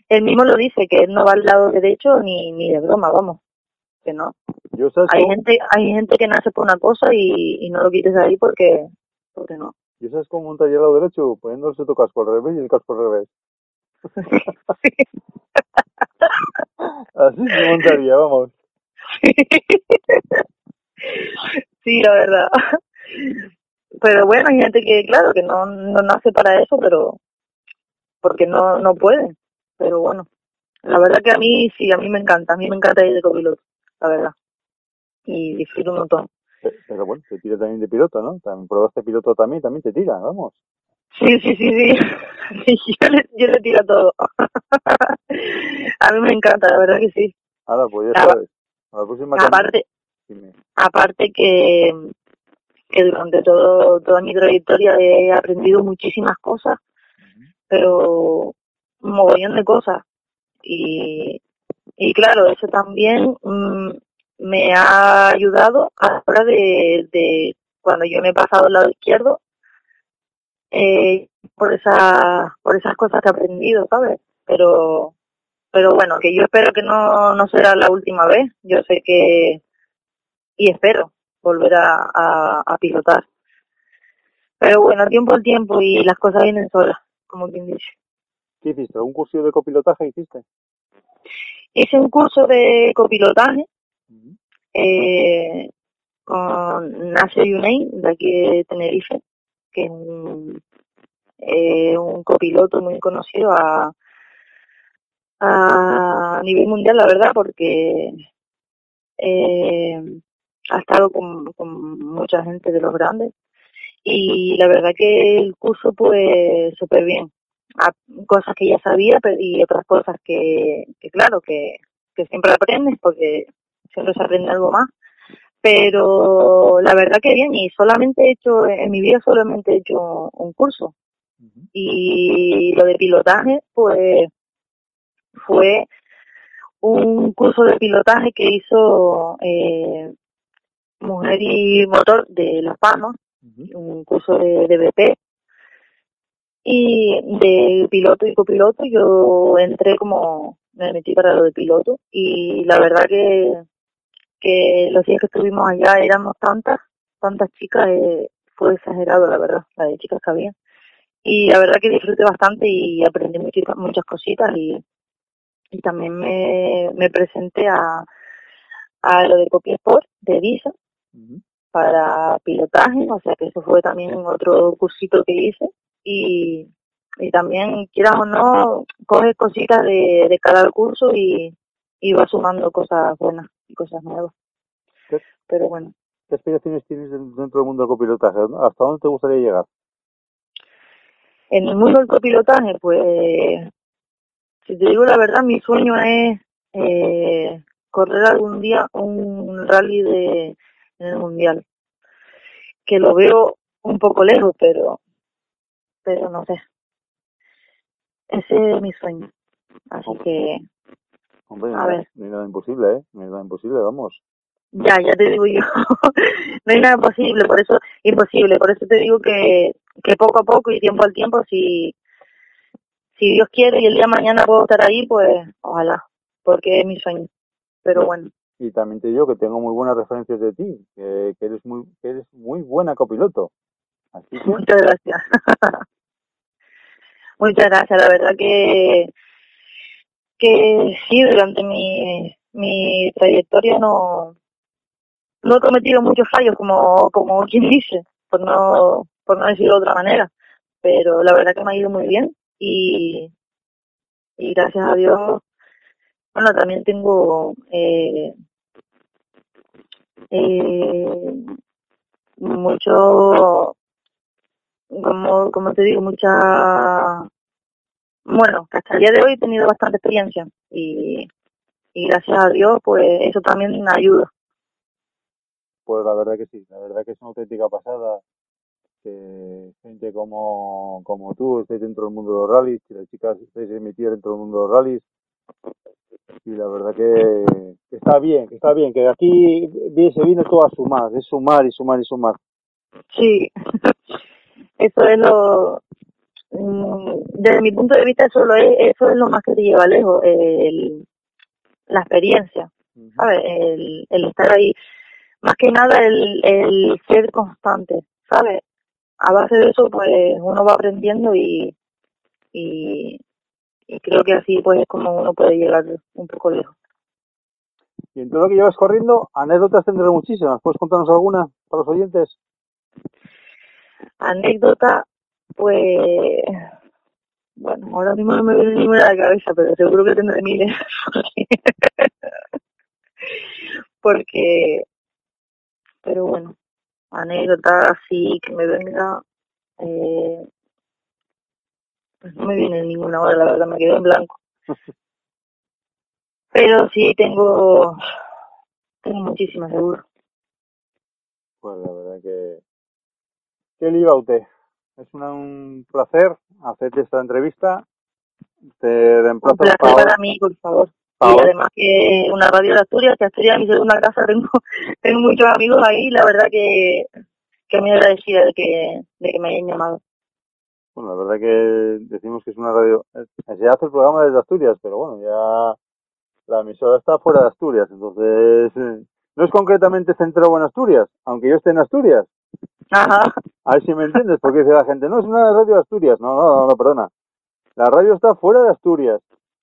él mismo lo dice, que él no va al lado derecho ni, ni de broma, vamos, que no. Yo Hay gente, hay gente que nace por una cosa y, y no lo quites ahí porque, porque no. yo sabes cómo montaría al lado derecho, poniéndose tu casco al revés y el casco al revés. Así se montaría, vamos. sí, la verdad. Pero bueno, hay gente que, claro, que no, no nace para eso, pero porque no, no puede. Pero bueno, la verdad que a mí sí, a mí me encanta, a mí me encanta ir de copiloto, la verdad. Y disfruto un montón. Pe- Pero bueno, te tira también de piloto, ¿no? También probaste piloto también, también te tira, vamos. Sí, sí, sí, sí. yo, le, yo le tiro todo. a mí me encanta, la verdad que sí. Ahora, pues ya sabes. A la próxima Aparte, aparte que, que durante todo toda mi trayectoria he aprendido muchísimas cosas, pero un mogollón de cosas. Y, y claro, eso también mm, me ha ayudado a la hora de, de cuando yo me he pasado al lado izquierdo, eh, por esa, por esas cosas que he aprendido, ¿sabes? Pero, pero bueno, que yo espero que no, no será la última vez. Yo sé que, y espero volver a, a, a pilotar. Pero bueno, tiempo al tiempo y las cosas vienen solas, como quien dice. ¿Qué hiciste? ¿Un curso de copilotaje hiciste? Hice un curso de copilotaje eh, con Nasser Yunei, de aquí de Tenerife, que es un, eh, un copiloto muy conocido a, a nivel mundial, la verdad, porque eh, ha estado con, con mucha gente de los grandes. Y la verdad que el curso pues súper bien. A- cosas que ya sabía pero- y otras cosas que, que claro que, que siempre aprendes porque siempre se aprende algo más. Pero la verdad que bien y solamente he hecho en mi vida solamente he hecho un curso. Y lo de pilotaje pues fue un curso de pilotaje que hizo eh, Mujer y Motor de Las Palmas un curso de, de BP y de piloto y copiloto yo entré como me metí para lo de piloto y la verdad que que los días que estuvimos allá éramos tantas tantas chicas eh, fue exagerado la verdad la de chicas que había. Y la verdad que disfruté bastante y aprendí muchas muchas cositas y y también me, me presenté a a lo de Copia Sport de Visa Para pilotaje, o sea que eso fue también otro cursito que hice y, y también quieras o no coges cositas de, de cada curso y, y vas sumando cosas buenas y cosas nuevas. ¿Qué? Pero bueno, ¿Qué aspiraciones tienes en- dentro del mundo del copilotaje? ¿Hasta dónde te gustaría llegar? en el mundo del copilotaje, pues, si te digo la verdad, mi sueño es eh, correr algún día un rally de en el mundial, que lo veo un poco lejos, pero, pero no sé. Ese es mi sueño. Así que Hombre, A no, ver. no hay nada imposible, ¿eh? No hay nada imposible, vamos. ya, ya te digo yo, no hay nada posible, por eso, imposible, por eso te digo que, que poco a poco y tiempo al tiempo, si, si Dios quiere y el día de mañana puedo estar ahí, pues ojalá, porque es mi sueño. Pero bueno, y también te digo que tengo muy buenas referencias de ti, que, que eres muy que eres muy buena copiloto. Muchas gracias. Muchas gracias, la verdad que que sí, durante mi, mi trayectoria no, no he cometido muchos fallos, como, como quien dice, por no, por no decirlo de otra manera, pero la verdad que me ha ido muy bien y, y gracias a Dios, bueno, también tengo eh, eh, mucho, como, como te digo, mucha, bueno, hasta el día de hoy he tenido bastante experiencia y, y gracias a Dios, pues eso también me ayuda. Pues la verdad que sí, la verdad que es una auténtica pasada que gente como, como tú estéis dentro del mundo de los rallies, que las chicas estéis emitidas dentro del mundo de los rallies. Y la verdad que, que está bien, que está bien, que aquí vi- se viene todo a sumar, es sumar y sumar y sumar. Sí, eso es lo, mm, desde mi punto de vista, eso, lo es, eso es lo más que te lleva lejos, el, la experiencia, ¿sabes? El, el estar ahí, más que nada el, el ser constante, ¿sabes? A base de eso, pues uno va aprendiendo y, y, y creo que así pues es como uno puede llegar un poco lejos. Y en todo lo que llevas corriendo, anécdotas tendrás muchísimas. ¿Puedes contarnos alguna para los oyentes? Anécdota, pues, bueno, ahora mismo no me viene ninguna a la cabeza, pero seguro que tendré miles. Porque, pero bueno, anécdota así que me venga, eh, pues no me viene ninguna ahora, la verdad, me quedé en blanco. Pero sí tengo, tengo muchísimas, seguro. Pues la verdad que... ¿Qué le iba a usted? Es una- un placer hacerte esta entrevista. Te Un reemplazo placer para, para mí, por favor. Y además que una radio de Asturias, que Asturias es mi segunda casa, tengo, tengo muchos amigos ahí, la verdad que, que muy agradecida de que, de que me hayan llamado. Bueno, la verdad que decimos que es una radio... eh, Se hace el programa desde Asturias, pero bueno, ya la emisora está fuera de Asturias, entonces eh, no es concretamente centrado en Asturias, aunque yo esté en Asturias. Ajá, A ver si me entiendes, porque dice la gente, no, es una radio de Asturias. No, no, no, no, perdona. La radio está fuera de Asturias.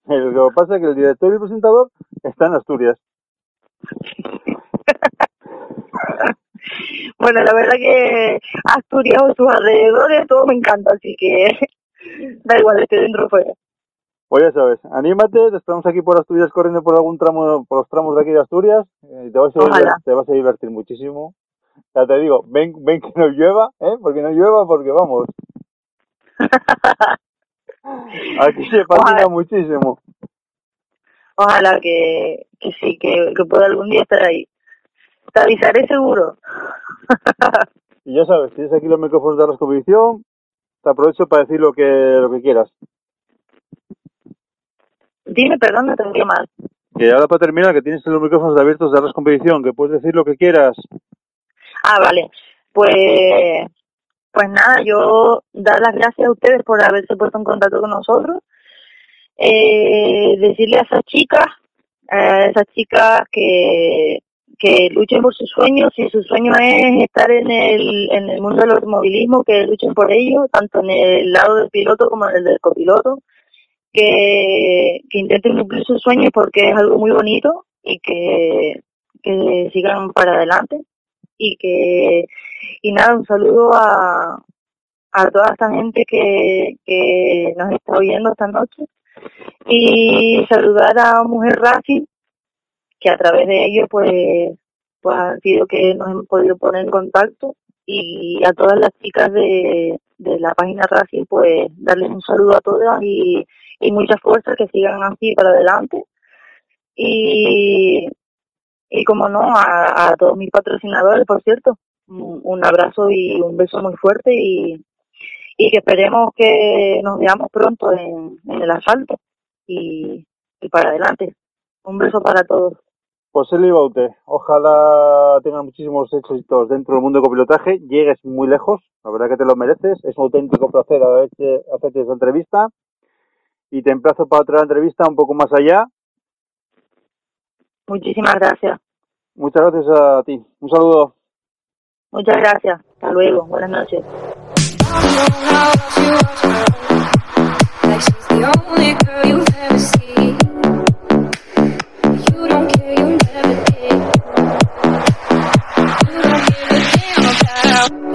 El- Lo que pasa es que el director y el presentador están en Asturias. bueno, la verdad que Asturias o sus alrededores, todo me encanta, así que da igual, esté dentro o fuera. Pues ya sabes, anímate, te esperamos aquí por Asturias corriendo por algún tramo, por los tramos de aquí de Asturias, eh, y te vas a, Ojalá. divert- te vas a divertir muchísimo. Ya te digo, ven, ven que no llueva, ¿eh? Porque no llueva, porque vamos, aquí se patina Ojalá. muchísimo. Ojalá que, que sí, que, que pueda algún día estar ahí. Te avisaré seguro. Y ya sabes, tienes aquí los micrófonos de la competición, te aprovecho para decir lo que, lo que quieras. Dime, perdón, no te oí mal. Que ahora para terminar, que tienes los micrófonos abiertos de la competición, que puedes decir lo que quieras. Ah, vale. Pues, pues nada, yo dar las gracias a ustedes por haberse puesto en contacto con nosotros. Eh, decirle a esas chicas, a esas chicas que, que luchen por sus sueños. Si su sueño es estar en el, en el mundo del automovilismo, que luchen por ello, tanto en el lado del piloto como en el del copiloto. Que, que intenten cumplir sus sueños porque es algo muy bonito y que, que sigan para adelante y que y nada un saludo a a toda esta gente que, que nos está oyendo esta noche y saludar a Mujer Racing que a través de ello pues pues ha sido que nos hemos podido poner en contacto y a todas las chicas de, la página Racing pues darles un saludo a todas y, y mucha fuerza que sigan así para adelante y y como no, a, a todos mis patrocinadores, por cierto, un, abrazo y un beso muy fuerte y, y que esperemos que nos veamos pronto en, el asfalto y, y para adelante. Un beso para todos. José Libaute, ojalá tengas muchísimos éxitos dentro del mundo del copilotaje, llegues muy lejos, la verdad que te lo mereces, es un auténtico placer haberte, hacerte esta entrevista y te emplazo para otra entrevista un poco más allá Muchísimas gracias. Muchas gracias a ti. Un saludo. Muchas gracias. Hasta luego. Buenas noches. out.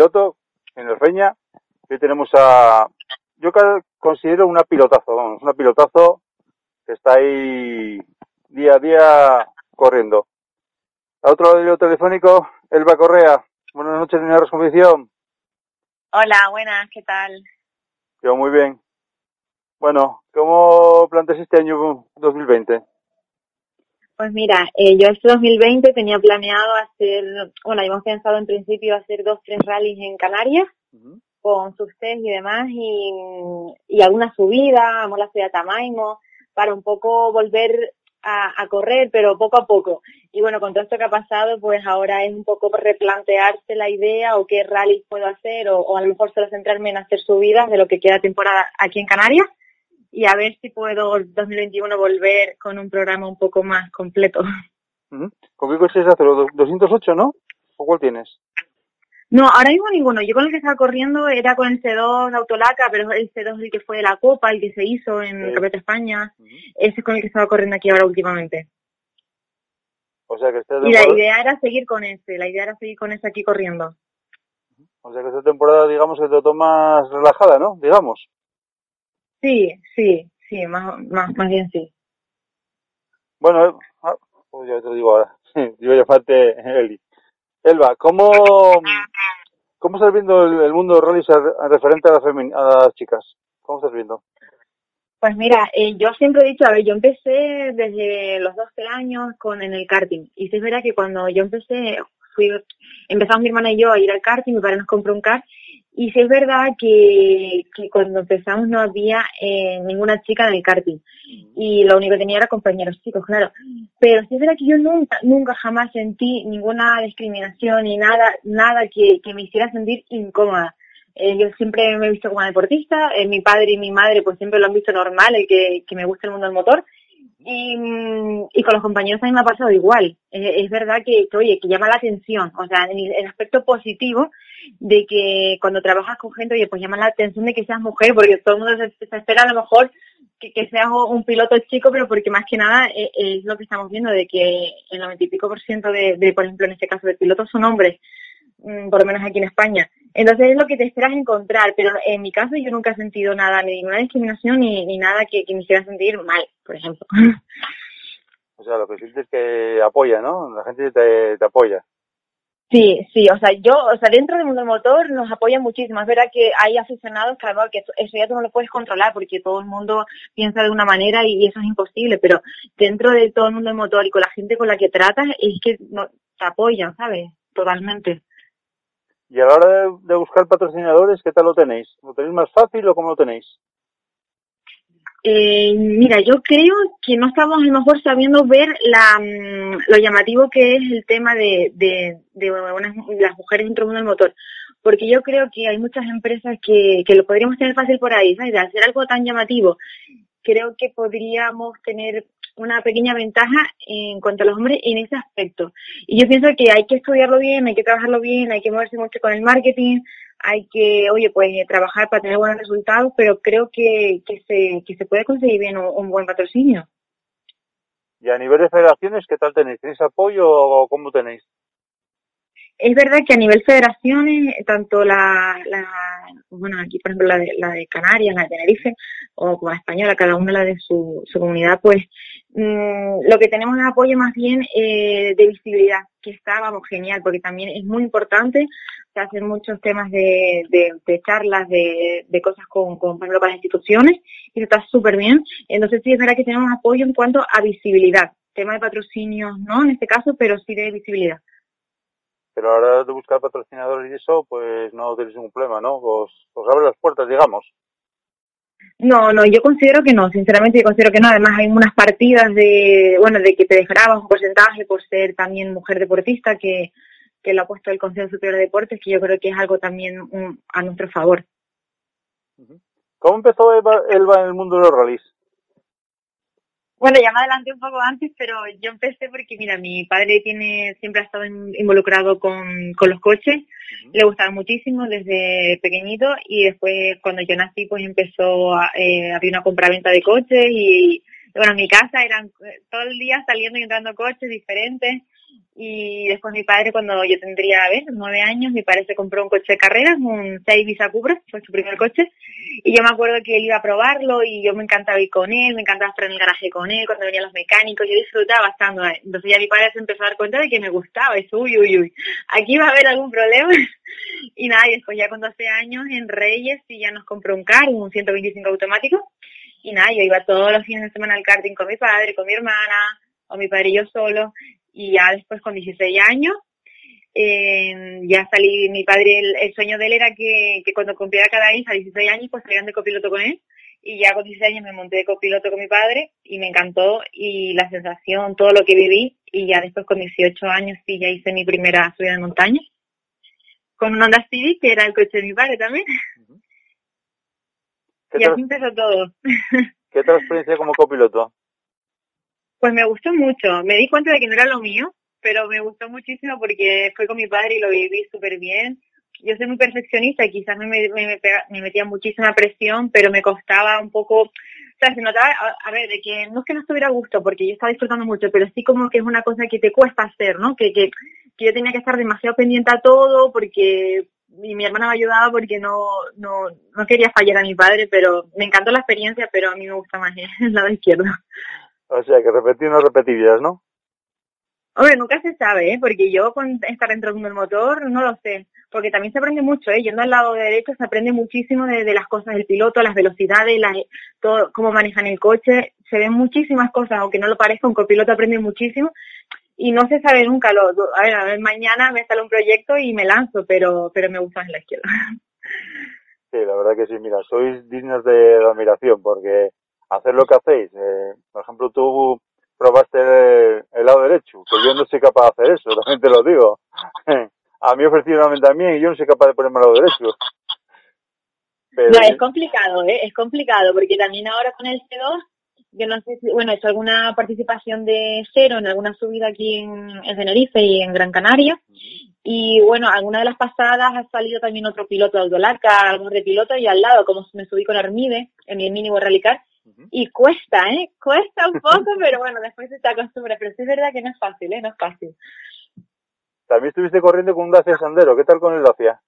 La copiloto, en el Reña. Hoy tenemos a, yo considero una pilotazo, vamos, una pilotazo que está ahí día a día corriendo. A otro lado del telefónico, Elba Correa. Buenas noches, señora Competición. Hola, buenas, ¿qué tal? Yo muy bien. Bueno, ¿cómo planteas este año 2020? Pues mira, eh, yo este 2020 tenía planeado hacer, bueno, habíamos pensado en principio hacer dos, tres rallies en Canarias con sus test y demás y, y alguna subida, vamos a la ciudad de Tamaimo, para un poco volver a, a correr, pero poco a poco. Y bueno, con todo esto que ha pasado, pues ahora es un poco replantearse la idea o qué rallies puedo hacer o, o a lo mejor solo centrarme en hacer subidas de lo que queda temporada aquí en Canarias y a ver si puedo el 2021 volver con un programa un poco más completo. ¿Con qué coche hacer? ¿Los 208, no? ¿O cuál tienes? No, ahora mismo ninguno. Yo con el que estaba corriendo era con el C2 de Autolaca, pero el C2 es el que fue de la Copa, el que se hizo en Sí. Campeonato de España. Ese es con el que estaba corriendo aquí ahora últimamente. O sea que esta Y la idea era seguir con ese, la idea era seguir con ese aquí corriendo. o sea que esta temporada digamos que te lo tomas relajada, ¿no? Digamos. Sí, sí, sí, más, más, más bien sí. Bueno, eh, ah, pues ya te lo digo ahora. Yo voy a llamarte Eli. Elba, ¿cómo, cómo estás viendo el, el mundo a referente a, la a las chicas? ¿Cómo estás viendo? Pues mira, eh, yo siempre he dicho, a ver, yo empecé desde los 12 años con en el karting. Y sí es verdad que cuando yo empecé, fui, empezamos mi hermana y yo a ir al karting, mi padre nos compró un kart. Y sí es verdad que, que cuando empezamos no había eh, ninguna chica en el karting. Y lo único que tenía era compañeros chicos, claro. Pero sí es verdad que yo nunca, nunca jamás sentí ninguna discriminación ni nada, nada que, que me hiciera sentir incómoda. Eh, yo siempre me he visto como deportista, eh, mi padre y mi madre pues siempre lo han visto normal, el que, que me gusta el mundo del motor. Y, mm, y con los compañeros también me ha pasado igual. Eh, es verdad que, que, oye, que llama la atención, o sea, en el, el aspecto positivo de que cuando trabajas con gente, oye, pues llama la atención de que seas mujer, porque todo el mundo se, se espera a lo mejor que, que seas un piloto chico, pero porque más que nada eh, es, lo que estamos viendo, de que el noventa y pico por ciento de, de, por ejemplo, en este caso de pilotos son hombres, mm, por lo menos aquí en España. Entonces es lo que te esperas encontrar, pero en mi caso yo nunca he sentido nada, ni ninguna discriminación, ni, ni nada que, que me hiciera sentir mal, por ejemplo. O sea, lo que sientes es que apoya, ¿no? La gente te, te apoya. Sí, sí, o sea, yo, o sea, dentro del mundo del motor nos apoyan muchísimo. Es verdad que hay aficionados, claro, que eso, ya tú no lo puedes controlar porque todo el mundo piensa de una manera y, eso es imposible, pero dentro de todo el mundo del motor y con la gente con la que tratas es que no, te apoyan, ¿sabes? Totalmente. Y a la hora de, de buscar patrocinadores, ¿qué tal lo tenéis? ¿Lo tenéis más fácil o cómo lo tenéis? Eh, mira, yo creo que no estamos a lo mejor sabiendo ver la, mm, lo llamativo que es el tema de, de, de las mujeres dentro del mundo del motor. Porque yo creo que hay muchas empresas que, que lo podríamos tener fácil por ahí, ¿sabes? De hacer algo tan llamativo. Creo que podríamos tener una pequeña ventaja en cuanto a los hombres en ese aspecto. Y yo pienso que hay que estudiarlo bien, hay que trabajarlo bien, hay que moverse mucho con el marketing, hay que, oye, pues trabajar para tener buenos resultados, pero creo que, que, se, que se puede conseguir bien un, un buen patrocinio. Y a nivel de federaciones, ¿qué tal tenéis? ¿Tenéis apoyo o cómo tenéis? Es verdad que a nivel federaciones, tanto la, la bueno, aquí por ejemplo la de, la de Canarias, la de Tenerife, o como la española, cada una la de su, su comunidad, pues mmm, lo que tenemos es apoyo más bien eh, de visibilidad, que está, vamos, genial, porque también es muy importante, se hacen muchos temas de, de, de charlas, de, de cosas con, con, por ejemplo, con las instituciones, y está súper bien. Entonces sí es verdad que tenemos apoyo en cuanto a visibilidad, tema de patrocinios, no en este caso, pero sí de visibilidad pero a la hora de buscar patrocinadores y eso, pues no tenéis ningún problema, ¿no? Os, os abre las puertas, digamos. No, no, yo considero que no, sinceramente yo considero que no. Además hay unas partidas de, bueno, de que te desgrabas un porcentaje por ser también mujer deportista que, que lo ha puesto el Consejo Superior de Deportes, que yo creo que es algo también un, a nuestro favor. ¿Cómo empezó Eva, Elba en el mundo de los rallies? Bueno, ya me adelanté un poco antes, pero yo empecé porque, mira, mi padre tiene siempre ha estado in, involucrado con, con los coches, uh -huh. le gustaba muchísimo desde pequeñito y después cuando yo nací pues empezó, a, eh, había una compraventa de coches y, bueno, en mi casa eran todo el día saliendo y entrando coches diferentes y después mi padre cuando yo tendría, a ver, nueve años, mi padre se compró un coche de carreras, un 6 Visa Cupra, fue su primer coche, y yo me acuerdo que él iba a probarlo y yo me encantaba ir con él, me encantaba estar en el garaje con él cuando venían los mecánicos, yo disfrutaba estando ahí. Entonces ya mi padre se empezó a dar cuenta de que me gustaba, y uy, uy, uy, aquí va a haber algún problema. y nada, y después ya con 12 años en Reyes y ya nos compró un car, un 125 automático, y nada, yo iba todos los fines de semana al karting con mi padre, con mi hermana, o mi padre y yo solo, y ya después con 16 años eh, ya salí, mi padre, el, el, sueño de él era que, que cuando cumpliera cada hija 16 años, pues salían de copiloto con él. Y ya con 16 años me monté de copiloto con mi padre y me encantó y la sensación, todo lo que viví. Y ya después con 18 años sí ya hice mi primera subida de montaña. Con un Honda Civic, que era el coche de mi padre también. Y así empezó todo. ¿Qué tal experiencia como copiloto? Pues me gustó mucho. Me di cuenta de que no era lo mío, pero me gustó muchísimo porque fue con mi padre y lo viví súper bien. Yo soy muy perfeccionista quizás me, me, me, me, metía muchísima presión, pero me costaba un poco, o sea, se notaba, a, a, ver, de que no es que no estuviera a gusto, porque yo estaba disfrutando mucho, pero sí como que es una cosa que te cuesta hacer, ¿no? Que, que, que yo tenía que estar demasiado pendiente a todo porque y mi hermana me ayudaba porque no, no, no quería fallar a mi padre, pero me encantó la experiencia, pero a mí me gusta más el lado izquierdo. O sea, que repetir no repetirías, ¿no? Hombre, nunca se sabe, ¿eh? Porque yo con estar dentro del motor no lo sé. Porque también se aprende mucho, ¿eh? Yendo al lado derecho se aprende muchísimo de, de las cosas del piloto, las velocidades, las, todo, cómo manejan el coche. Se ven muchísimas cosas, aunque no lo parezca, un copiloto aprende muchísimo. Y no se sabe nunca. Lo, a, ver, a ver, mañana me sale un proyecto y me lanzo, pero, pero me gusta en la izquierda. Sí, la verdad que sí. Mira, sois dignos de admiración porque hacer lo que hacéis. Eh, por ejemplo, tú probaste el, el, lado derecho, que yo no soy capaz de hacer eso, también te lo digo. A mí ofrecieron también y yo no soy capaz de ponerme al lado derecho. Pero... No, es complicado, ¿eh? es complicado, porque también ahora con el C2, yo no sé si, bueno, he hecho alguna participación de cero en alguna subida aquí en, en Tenerife y en Gran Canaria, y bueno, alguna de las pasadas ha salido también otro piloto de Autolarca, algo de piloto y al lado, como me subí con Armide en mi mínimo Rallycar, y cuesta, ¿eh? Cuesta un poco, pero bueno, después se te acostumbra. Pero sí es verdad que no es fácil, ¿eh? No es fácil. También estuviste corriendo con un Dacia Sandero. ¿Qué tal con el Dacia?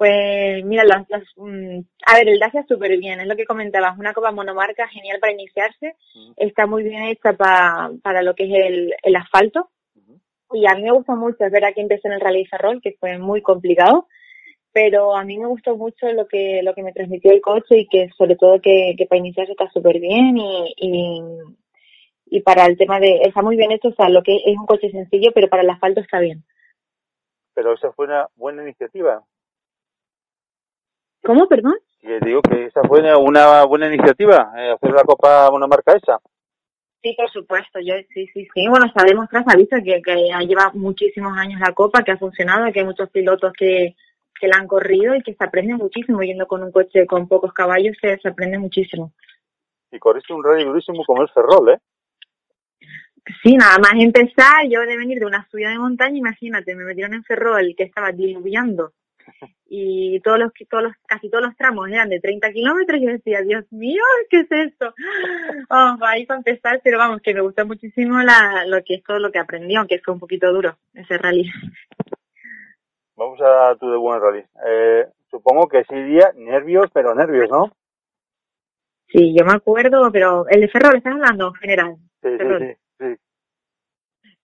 Pues mira, las, las, um, a ver, el Dacia súper bien, es lo que comentabas, una copa monomarca genial para iniciarse, uh -huh. está muy bien hecha pa, para lo que es el, el asfalto, uh -huh. y a mí me gusta mucho, es verdad que empecé en el Rally Ferrol, que fue muy complicado, pero a mí me gustó mucho lo que lo que me transmitió el coche y que sobre todo que, que para iniciarse está súper bien y, y, y para el tema de está muy bien hecho o sea lo que es un coche sencillo pero para el asfalto está bien pero esa fue una buena iniciativa ¿Cómo, perdón? Que digo que esa fue una buena iniciativa, eh, hacer la copa una marca esa. Sí, por supuesto, yo sí, sí, sí. Bueno, sabemos tras visto que, que lleva muchísimos años la copa, que ha funcionado, que hay muchos pilotos que, que la han corrido y que se aprende muchísimo yendo con un coche con pocos caballos se, se aprende muchísimo Y corriste un rally durísimo como el Ferrol, ¿eh? Sí, nada más empezar, yo de venir de una subida de montaña, imagínate, me metieron en Ferrol que estaba diluviando y todos los, todos los, casi todos los tramos eran de 30 kilómetros y yo decía, Dios mío, ¿qué es esto? Vamos, ahí para empezar, pero vamos, que me gustó muchísimo la, lo que es todo lo que aprendí, aunque fue un poquito duro ese rally. Vamos a tu debut en rally. Eh, supongo que ese día nervios, pero nervios, ¿no? Sí, yo me acuerdo, pero el de Ferrol, ¿estás hablando en general? Sí, sí, Ferrol. sí, sí.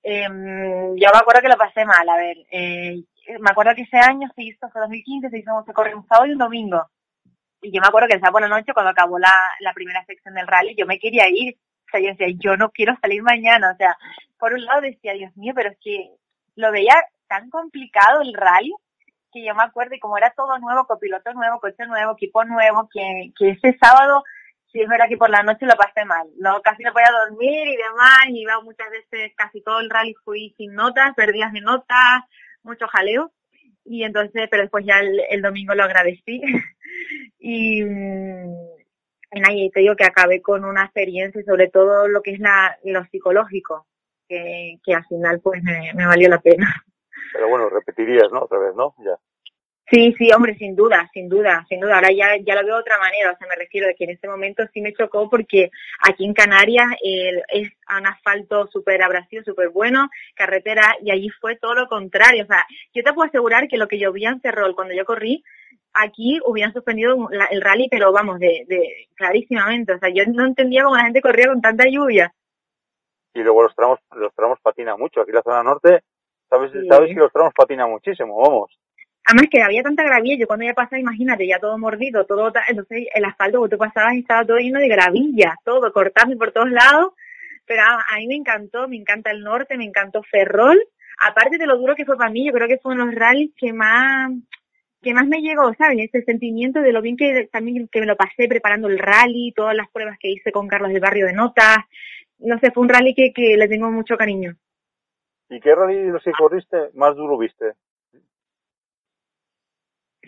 Em, yo me acuerdo que lo pasé mal, a ver, eh, me acuerdo que ese año se hizo, fue 2015, se hizo, se corrió un sábado y un domingo. Y yo me acuerdo que el sábado por la noche, cuando acabó la, la primera sección del rally, yo me quería ir. O sea, yo decía, yo no quiero salir mañana. O sea, por un lado decía, Dios mío, pero es que lo veía tan complicado el rally que yo me acuerdo y como era todo nuevo, copiloto nuevo, coche nuevo, equipo nuevo, que, que ese sábado sí es verdad que por la noche lo pasé mal. No, casi no podía dormir y demás, y iba muchas veces, casi todo el rally fui sin notas, perdidas de notas, mucho jaleo. Y entonces, pero después ya el, domingo lo agradecí. y, y y te digo que acabé con una experiencia sobre todo lo que es la, lo psicológico, que, que al final pues me, me valió la pena. Pero bueno, repetirías, ¿no? Otra vez, ¿no? Ya. Sí, sí, hombre, sin duda, sin duda, sin duda. Ahora ya, ya lo veo de otra manera, o sea, me refiero de que en ese momento sí me chocó porque aquí en Canarias eh, es un asfalto súper abrasivo, súper bueno, carretera, y allí fue todo lo contrario. O sea, yo te puedo asegurar que lo que llovía en Ferrol cuando yo corrí, aquí hubieran suspendido la- el rally, pero vamos, de, de clarísimamente. O sea, yo no entendía cómo la gente corría con tanta lluvia. Y luego los tramos, los tramos patina mucho. Aquí en la zona norte, sabes, Sí. sabes que los tramos patina muchísimo, vamos. Además que había tanta gravilla, yo cuando ya pasaba, imagínate, ya todo mordido, todo, entonces el asfalto que tú pasabas estaba todo lleno de gravilla, todo cortando por todos lados, pero a, a mí me encantó, me encanta el norte, me encantó Ferrol, aparte de lo duro que fue para mí, yo creo que fue uno de los rallies que más, que más me llegó, ¿sabes? Ese sentimiento de lo bien que también que me lo pasé preparando el rally, todas las pruebas que hice con Carlos del Barrio de Notas, no sé, fue un rally que, que le tengo mucho cariño. ¿Y qué rally los que corriste más duro viste?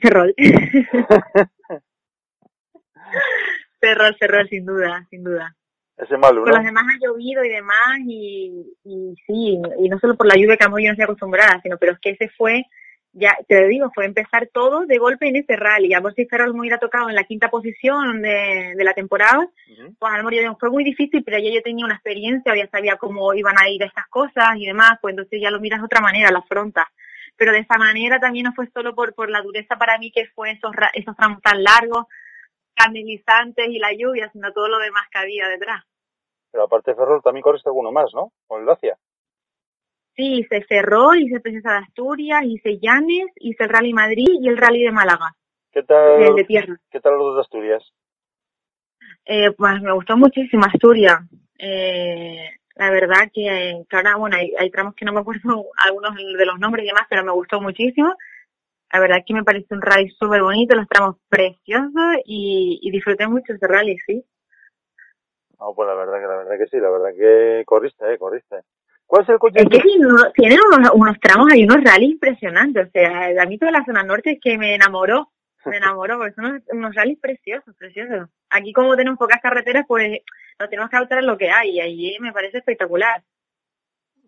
Ferrol. Ferrol, Ferrol, sin duda, sin duda. Ese malo, Con los ¿no? demás ha llovido y demás, y, y sí, y no solo por la lluvia que a yo no estoy acostumbrada, sino pero es que ese fue, ya te lo digo, fue empezar todo de golpe en ese rally. A ver si Ferrol me hubiera tocado en la quinta posición de, de la temporada, Ujú. pues a lo mejor fue muy difícil, pero ya yo tenía una experiencia, ya sabía cómo iban a ir estas cosas y demás, pues entonces ya lo miras de otra manera, lo afrontas. Pero de esa manera también no fue solo por, por la dureza para mí que fue esos, esos tramos tan largos, candelizantes y la lluvia, sino todo lo demás que había detrás. Pero aparte Ferrol, también corriste alguno más, ¿no? Con el Dacia. Sí, hice Ferrol, hice Princesa de Asturias, hice Llanes, hice el Rally Madrid y el Rally de Málaga, ¿Qué tal, el de tierra. ¿qué tal los dos de Asturias? Eh, pues me gustó muchísimo Asturias. Eh, la verdad que, que ahora, bueno, hay, hay tramos que no me acuerdo algunos de los nombres y demás, pero me gustó muchísimo. La verdad que me pareció un rally súper bonito, los tramos preciosos y, y disfruté mucho ese rally, sí. No, pues la verdad que la verdad que sí, la verdad que corriste, eh, corriste. ¿Cuál es el coche? Es que tienen unos, unos tramos, hay unos rallies impresionantes. O sea, a mí toda la zona norte es que me enamoró. Me enamoró, porque son unos, unos rallies preciosos, preciosos. Aquí como tenemos pocas carreteras, pues nos tenemos que adaptar a lo que hay. Y allí me parece espectacular.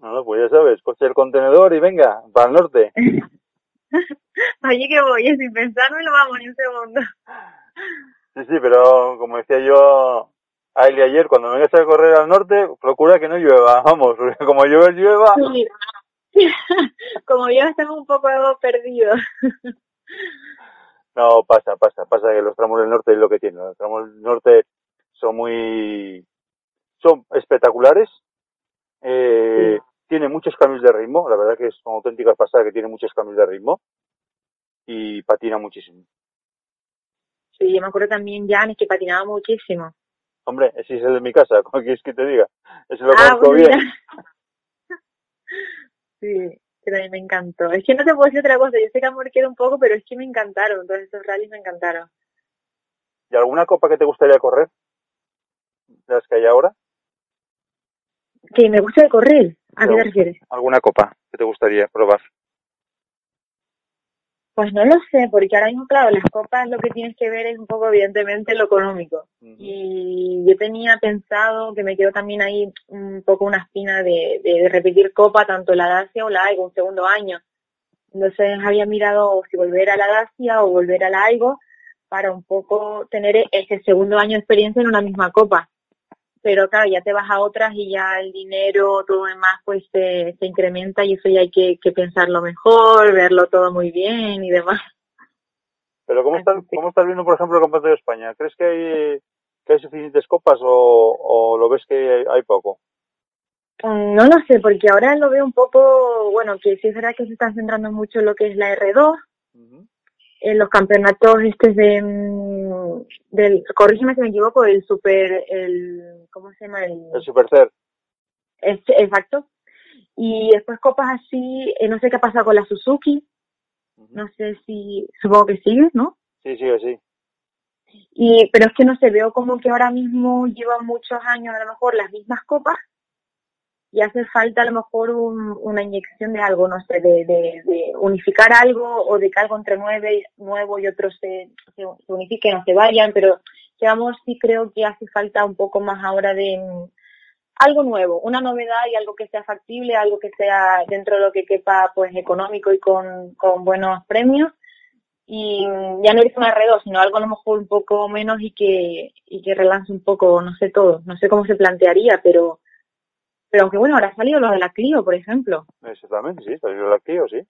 No, no, pues ya sabes, coche del contenedor y venga, para el norte. allí que voy, sin pensármelo, vamos, ni un segundo. Sí, sí, pero como decía yo a Eli ayer, cuando vengas a correr al norte, procura que no llueva, vamos, porque como llueve, llueva. Sí. como yo estamos un poco perdidos. No, pasa, pasa, pasa que los tramos del norte es lo que tienen. Los tramos del norte son muy, son espectaculares. Eh, Tienen muchos cambios de ritmo, la verdad que son auténticas pasadas que tienen muchos cambios de ritmo y patina muchísimo. Sí, yo me acuerdo también, Jan, es que patinaba muchísimo. Hombre, ese es el de mi casa, ¿cómo quieres que te diga? Ese lo Ah, conozco bueno, bien. Sí, que también me encantó. Es que no te puedo decir otra cosa, yo sé que amor queda un poco, pero es que me encantaron, todos esos rallies me encantaron. ¿Y alguna copa que te gustaría correr? ¿De las que hay ahora? Que me gusta de correr, ¿a qué te refieres? ¿Alguna copa que te gustaría probar? Pues no lo sé, porque ahora mismo, claro, las copas lo que tienes que ver es un poco, evidentemente, lo económico. Y yo tenía pensado que me quedó también ahí un poco una espina de, de repetir copa, tanto la Dacia o la AIGO, un segundo año. Entonces había mirado si volver a la Dacia o volver a la AIGO para un poco tener ese segundo año de experiencia en una misma copa. Pero claro, ya te vas a otras y ya el dinero, todo demás, pues se, se incrementa y eso ya hay que, que pensarlo mejor, verlo todo muy bien y demás. Pero ¿cómo que- cómo estás viendo, por ejemplo, el Campeonato de España? ¿Crees que hay, que hay suficientes copas o, o lo ves que hay, hay poco? Mm, No lo sé, porque ahora lo veo un poco, bueno, que sí es verdad que se están centrando mucho en lo que es la R2, Ujú. En los campeonatos estos de, mm, del, corrígeme si me equivoco, el super, el, ¿cómo se llama? El, El Supercer. es- exacto. Y después copas así, eh, no sé qué ha pasado con la Suzuki, no sé si, supongo que sigue, ¿no? Sí, sí, sí. Y, pero es que no sé, veo como que ahora mismo llevan muchos años a lo mejor las mismas copas y hace falta a lo mejor un- una inyección de algo, no sé, de, de, de unificar algo o de que algo entre nueve, nuevo y otro se, se, unifiquen o se vayan, pero digamos sí creo que hace falta un poco más ahora de mm, algo nuevo, una novedad y algo que sea factible, algo que sea dentro de lo que quepa pues económico y con, con buenos premios. Y mm, ya no irse una R2, sino algo a lo mejor un poco menos y que, y que relance un poco, no sé todo, no sé cómo se plantearía, pero, pero aunque bueno, ahora ha salido lo de la Clio, por ejemplo, Exactamente, sí. Salió el activo, sí.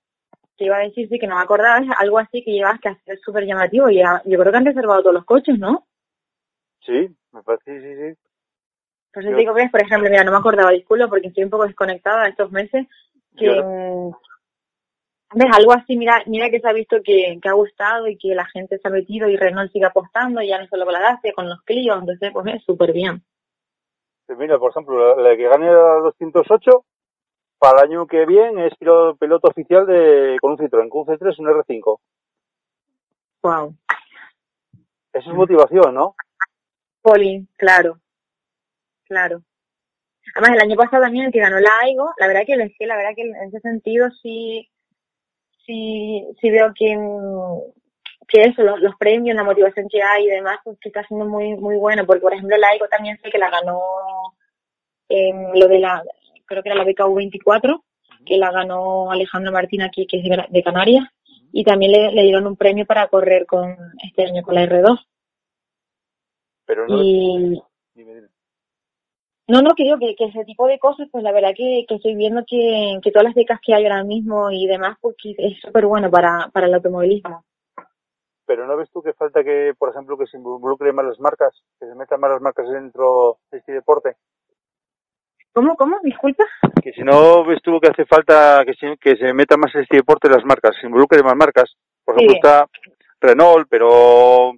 que iba a decir, sí, que no me acordaba, es algo así que llevas que hacer súper llamativo y ya- yo creo que han reservado todos los coches, ¿no? Sí, me parece, sí, sí, sí. Eso Yo- te digo que es, por ejemplo, mira, no me acordaba, disculpa, porque estoy un poco desconectada estos meses, que, mm, ves, algo así, mira, mira que se ha visto que, que ha gustado y que la gente se ha metido y Renault sigue apostando, ya no solo con la Dacia, con los Clio, entonces, pues es súper bien. Pues Mira, por ejemplo, la, la que gane la 208 para el año que viene es piloto, piloto oficial de con un Citroën, con un C3 y un R5. Wow. Eso es motivación, ¿no? Poli, claro, claro. Además, el año pasado también el que ganó la AIGO, la verdad que es que la verdad que en ese sentido sí, sí, sí veo que, que eso, los, los premios, la motivación que hay y demás, pues que está siendo muy, muy bueno, porque por ejemplo la AIGO también sé que la ganó lo de la, creo que era la BKU 24, que la ganó Alejandro Martín aquí, que es de, Canarias, y también le, le dieron un premio para correr con este año con la R2. Pero no. Y, Dime, dime. No, no, que digo que, que ese tipo de cosas, pues la verdad que, que estoy viendo que, que todas las becas que hay ahora mismo y demás, pues que es súper bueno para, para el automovilismo. Pero no ves tú que falta que, por ejemplo, que se involucren más las marcas, que se metan más las marcas dentro de este deporte. ¿Cómo, cómo? Disculpa. Que si no ves tú que hace falta que se, que se metan más en este deporte las marcas, se involucren más marcas. Por ejemplo, Sí. está Renault, pero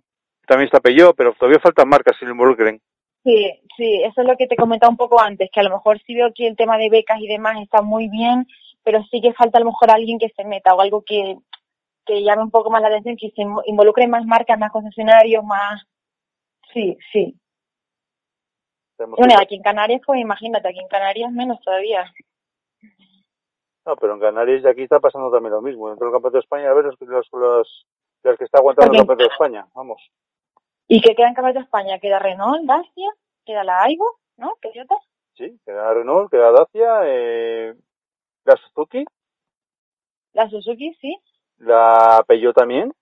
también está Peugeot, pero todavía faltan marcas que se involucren. Sí, sí, eso es lo que te comentaba un poco antes, que a lo mejor sí veo que el tema de becas y demás está muy bien, pero sí que falta a lo mejor alguien que se meta o algo que, que llame un poco más la atención, que se invo- involucre más marcas, más concesionarios, más... Sí, sí. Bueno, aquí en Canarias, pues imagínate, aquí en Canarias menos todavía. No, pero en Canarias y aquí está pasando también lo mismo. Dentro del Campeonato de España, a ver los, los, los, los que está aguantando el Campeonato de España. Vamos. ¿Y qué queda en Campeonato de España? Queda Renault, Dacia, queda la Aigo, ¿no? Toyota. Sí, queda Renault, queda Dacia, eh, la Suzuki, La Suzuki, sí. La Peugeot también.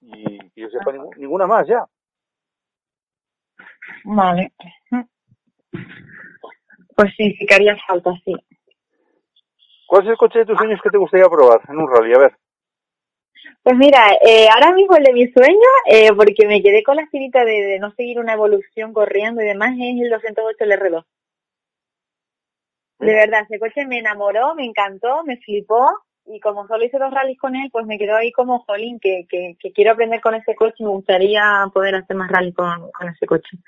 Y que yo sepa ningú- ninguna más ya. Vale. Pues sí, sí que haría falta, sí. ¿Cuál es el coche de tus sueños que te gustaría probar en un rally? A ver. Pues mira, eh, ahora mismo el de mi sueño, eh, porque me quedé con la espinita de, de no seguir una evolución corriendo y demás, es el 208 LR2. De verdad, ese coche me enamoró, me encantó, me flipó y como solo hice dos rallies con él, pues me quedó ahí como jolín, que, que, que quiero aprender con ese coche y me gustaría poder hacer más rally con, con ese coche.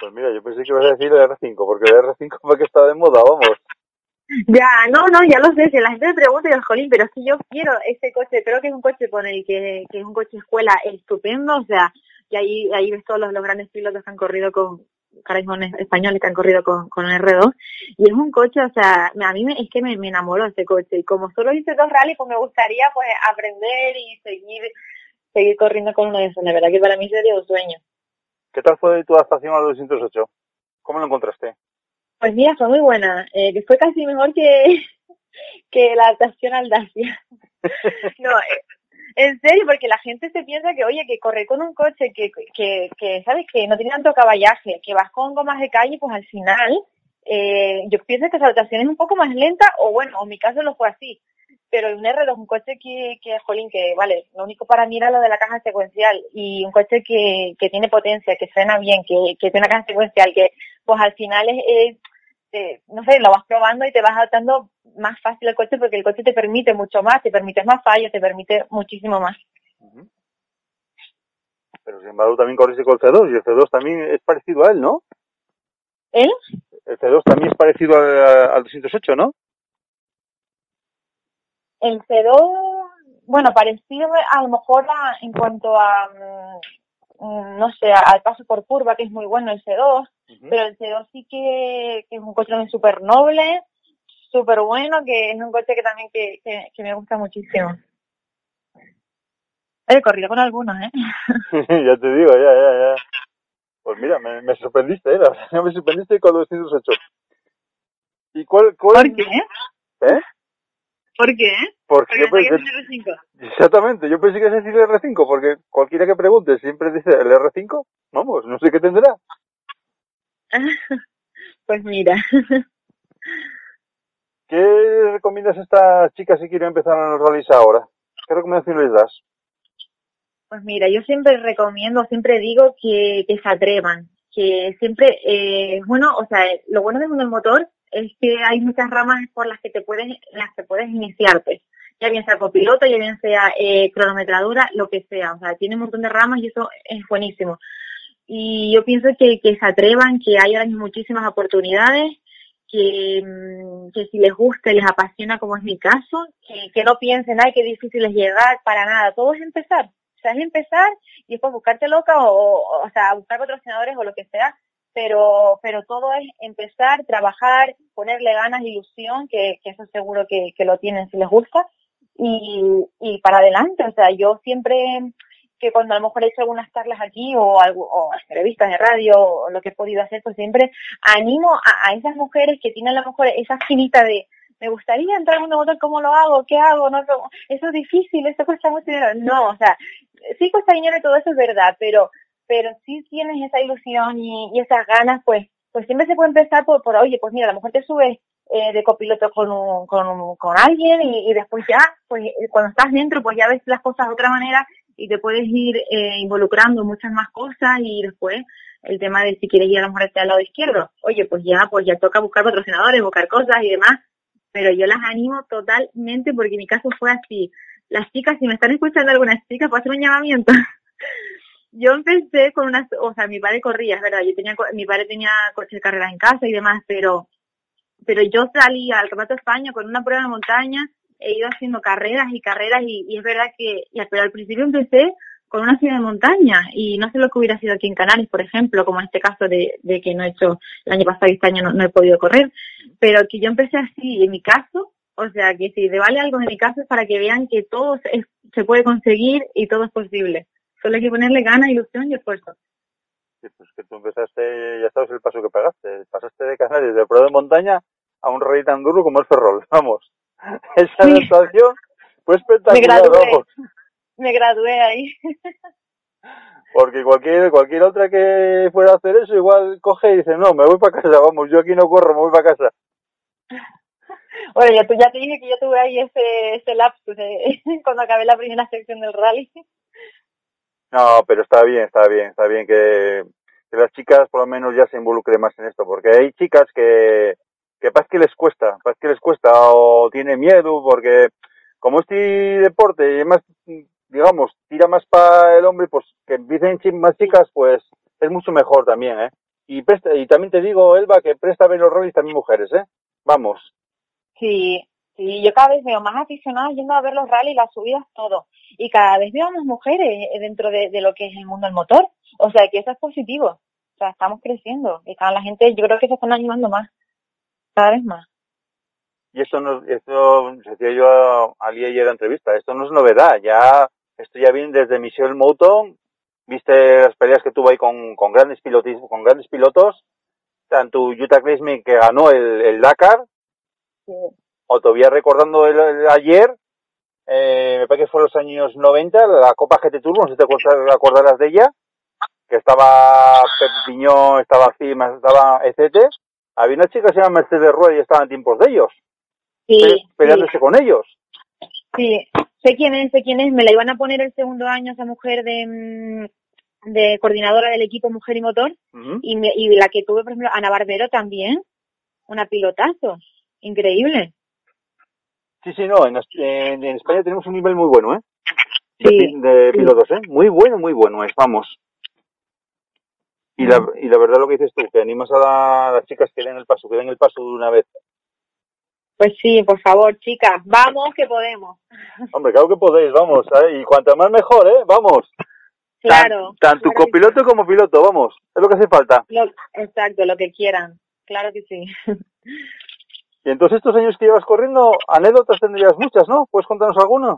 Pues mira, yo pensé que ibas a decir el R5, porque el R5 fue que está de moda, vamos. Ya, no, no, ya lo sé, si la gente me pregunta, yo, jolín, pero si yo quiero ese coche, creo que es un coche con el que, que es un coche escuela estupendo, o sea, y ahí, ahí ves todos los, los grandes pilotos que han corrido con, carajones españoles que han corrido con, con el R2 y es un coche, o sea, a mí me, es que me, me enamoró este coche y como solo hice dos rallies, pues me gustaría pues aprender y seguir seguir corriendo con uno de esos. La verdad que para mí sería un sueño. ¿Qué tal fue tu adaptación al 208? ¿Cómo lo encontraste? Pues mira, fue muy buena, eh, que fue casi mejor que, que la adaptación al Dacia. no, eh, en serio, porque la gente se piensa que, oye, que correr con un coche que, que, que ¿sabes? Que no tiene tanto caballaje, que vas con gomas de calle, pues al final, eh, yo pienso que esa adaptación es un poco más lenta, o bueno, en mi caso lo fue así. Pero un R2, un coche que, que, jolín, que vale, lo único para mí era lo de la caja secuencial y un coche que, que tiene potencia, que suena bien, que, que tiene una caja secuencial, que pues al final es, es eh, no sé, lo vas probando y te vas adaptando más fácil al coche porque el coche te permite mucho más, te permite más fallos, te permite muchísimo más. Pero sin embargo también corriste con el C2 y el C2 también es parecido a él, ¿no? ¿Él? El C2 también es parecido al, al 208, ¿no? El C2, bueno, parecido a lo mejor a, en cuanto a, mm, no sé, al paso por curva, que es muy bueno el C2, uh -huh. pero el C2 sí que, que es un coche también súper noble, súper bueno, que es un coche que también que, que, que me gusta muchísimo. He corrido con algunos, ¿eh? ya te digo, ya, ya, ya. Pues mira, me, me sorprendiste, ¿eh? me sorprendiste con los 208. ¿Y cuál, cuál? ¿Por qué? ¿Eh? ¿Por qué? Porque, porque yo pensé, el R5. Exactamente, yo pensé que es decir el R5, porque cualquiera que pregunte siempre dice el R5, vamos, no sé qué tendrá. pues mira. ¿Qué recomiendas a estas chicas si quieren empezar a rallies ahora? ¿Qué recomendación les das? Pues mira, yo siempre recomiendo, siempre digo que, que se atrevan, que siempre, eh, bueno, o sea, lo bueno de un motor es que hay muchas ramas por las que te puedes, las que puedes iniciarte. Ya bien sea copiloto, ya bien sea eh, cronometradura, lo que sea. O sea, tiene un montón de ramas y eso es buenísimo. Y yo pienso que, que se atrevan, que hay ahora muchísimas oportunidades, que, que si les gusta y les apasiona como es mi caso, que, que no piensen, ay, qué difícil es llegar, para nada. Todo es empezar. O sea, es empezar y después buscarte loca o, o, o sea, buscar patrocinadores o lo que sea, pero pero todo es empezar, trabajar, ponerle ganas, ilusión, que, que eso seguro que, que lo tienen si les gusta, y, y para adelante. O sea, yo siempre que cuando a lo mejor he hecho algunas charlas aquí o, algo, o entrevistas de radio o lo que he podido hacer, pues siempre animo a, a esas mujeres que tienen a lo mejor esa finita de me gustaría entrar en un motor, ¿cómo lo hago? ¿Qué hago? No, eso es difícil, eso cuesta mucho dinero. No, o sea, sí cuesta dinero y todo eso es verdad, pero pero si tienes esa ilusión y, y esas ganas, pues pues siempre se puede empezar por, por oye, pues mira, a lo mejor te subes eh, de copiloto con, un, con, un, con alguien y, y después ya, pues cuando estás dentro, pues ya ves las cosas de otra manera y te puedes ir eh, involucrando muchas más cosas y después el tema de si quieres ir a lo mejor hacia el lado izquierdo, oye, pues ya, pues ya toca buscar patrocinadores, buscar cosas y demás, pero yo las animo totalmente porque mi caso fue así. Las chicas, si me están escuchando algunas chicas, puedo hacer un llamamiento. yo empecé con unas, o sea, mi padre corría, es verdad, yo tenía, mi padre tenía coche de carrera en casa y demás, pero, pero yo salí al Campeonato España con una prueba de montaña, he ido haciendo carreras y carreras y, y es verdad que, y, pero al principio empecé con una ciudad de montaña y no sé lo que hubiera sido aquí en Canarias, por ejemplo, como en este caso de, de que no he hecho el año pasado y este año no, he podido correr, pero que yo empecé así, en mi caso, o sea, que si te vale algo en mi caso es para que vean que todo se, se puede conseguir y todo es posible. Solo hay que ponerle ganas, ilusión y esfuerzo. Sí, pues que tú empezaste, ya sabes el paso que pegaste. Pasaste de Canarias, de prueba de montaña, a un rey tan duro como el Ferrol. Vamos. Esa Sí. adaptación fue Me espectacular, gradué, me gradué ahí. Porque cualquier, cualquier otra que fuera a hacer eso, igual coge y dice, no, me voy para casa, vamos, yo aquí no corro, me voy para casa. Bueno, ya, tú, ya te dije que yo tuve ahí ese, ese lapsus de, cuando acabé la primera sección del rally. No, pero está bien, está bien, está bien que, que las chicas por lo menos ya se involucren más en esto, porque hay chicas que, que pasa que les cuesta, pasa que les cuesta o tiene miedo, porque como este deporte además, digamos, tira más para el hombre, pues que empiecen más chicas, pues es mucho mejor también, ¿eh? Y, presta, y también te digo, Elba, que presta ver los rallies también mujeres, ¿eh? Vamos. Sí, sí, yo cada vez veo más aficionados yendo a ver los rallies, las subidas, todo. Y cada vez veo más mujeres dentro de, de lo que es el mundo del motor. O sea que eso es positivo. O sea, estamos creciendo. Y cada la gente, yo creo que se están animando más. Cada vez más. Y esto no, esto, decía yo a Ali ayer en la entrevista, esto no es novedad, ya, esto ya viene desde Michelle Mouton, viste las peleas que tuvo ahí con, con grandes pilotos, con grandes pilotos, tanto Jutta Kleisman que ganó el, el Dakar, Sí. o todavía recordando el, el ayer, eh, me parece que fue en los años 90, la Copa GT Tour, no sé si te acordarás de ella, que estaba Pep Piñón, estaba Cima, estaba ECT, había una chica que se llama Mercedes Rueda y estaba en tiempos de ellos, Sí, pe- sí, peleándose con ellos. sí. Sé quién es, sé quién es. Me la iban a poner el segundo año esa mujer de, mm, de coordinadora del equipo Mujer y Motor. Y, me- y la que tuve, por ejemplo, Ana Barbero también. Una pilotazo. Increíble. Sí, sí, no, en, en- en España tenemos un nivel muy bueno, ¿eh? De, Sí, de sí. pilotos, ¿eh? Muy bueno, muy bueno es, vamos. Y la, y la verdad lo que dices tú, que animas a la- a las chicas que den el paso, que den el paso de una vez. Pues sí, por favor, chicas, vamos que podemos. Hombre, claro que podéis, vamos, ¿eh? y cuanto más mejor, ¿eh? Vamos. Claro. Tan- tanto claro copiloto como piloto, vamos, es lo que hace falta. Lo- exacto, lo que quieran. Claro que sí. Y entonces estos años que llevas corriendo, anécdotas tendrías muchas, ¿no? ¿Puedes contarnos alguna?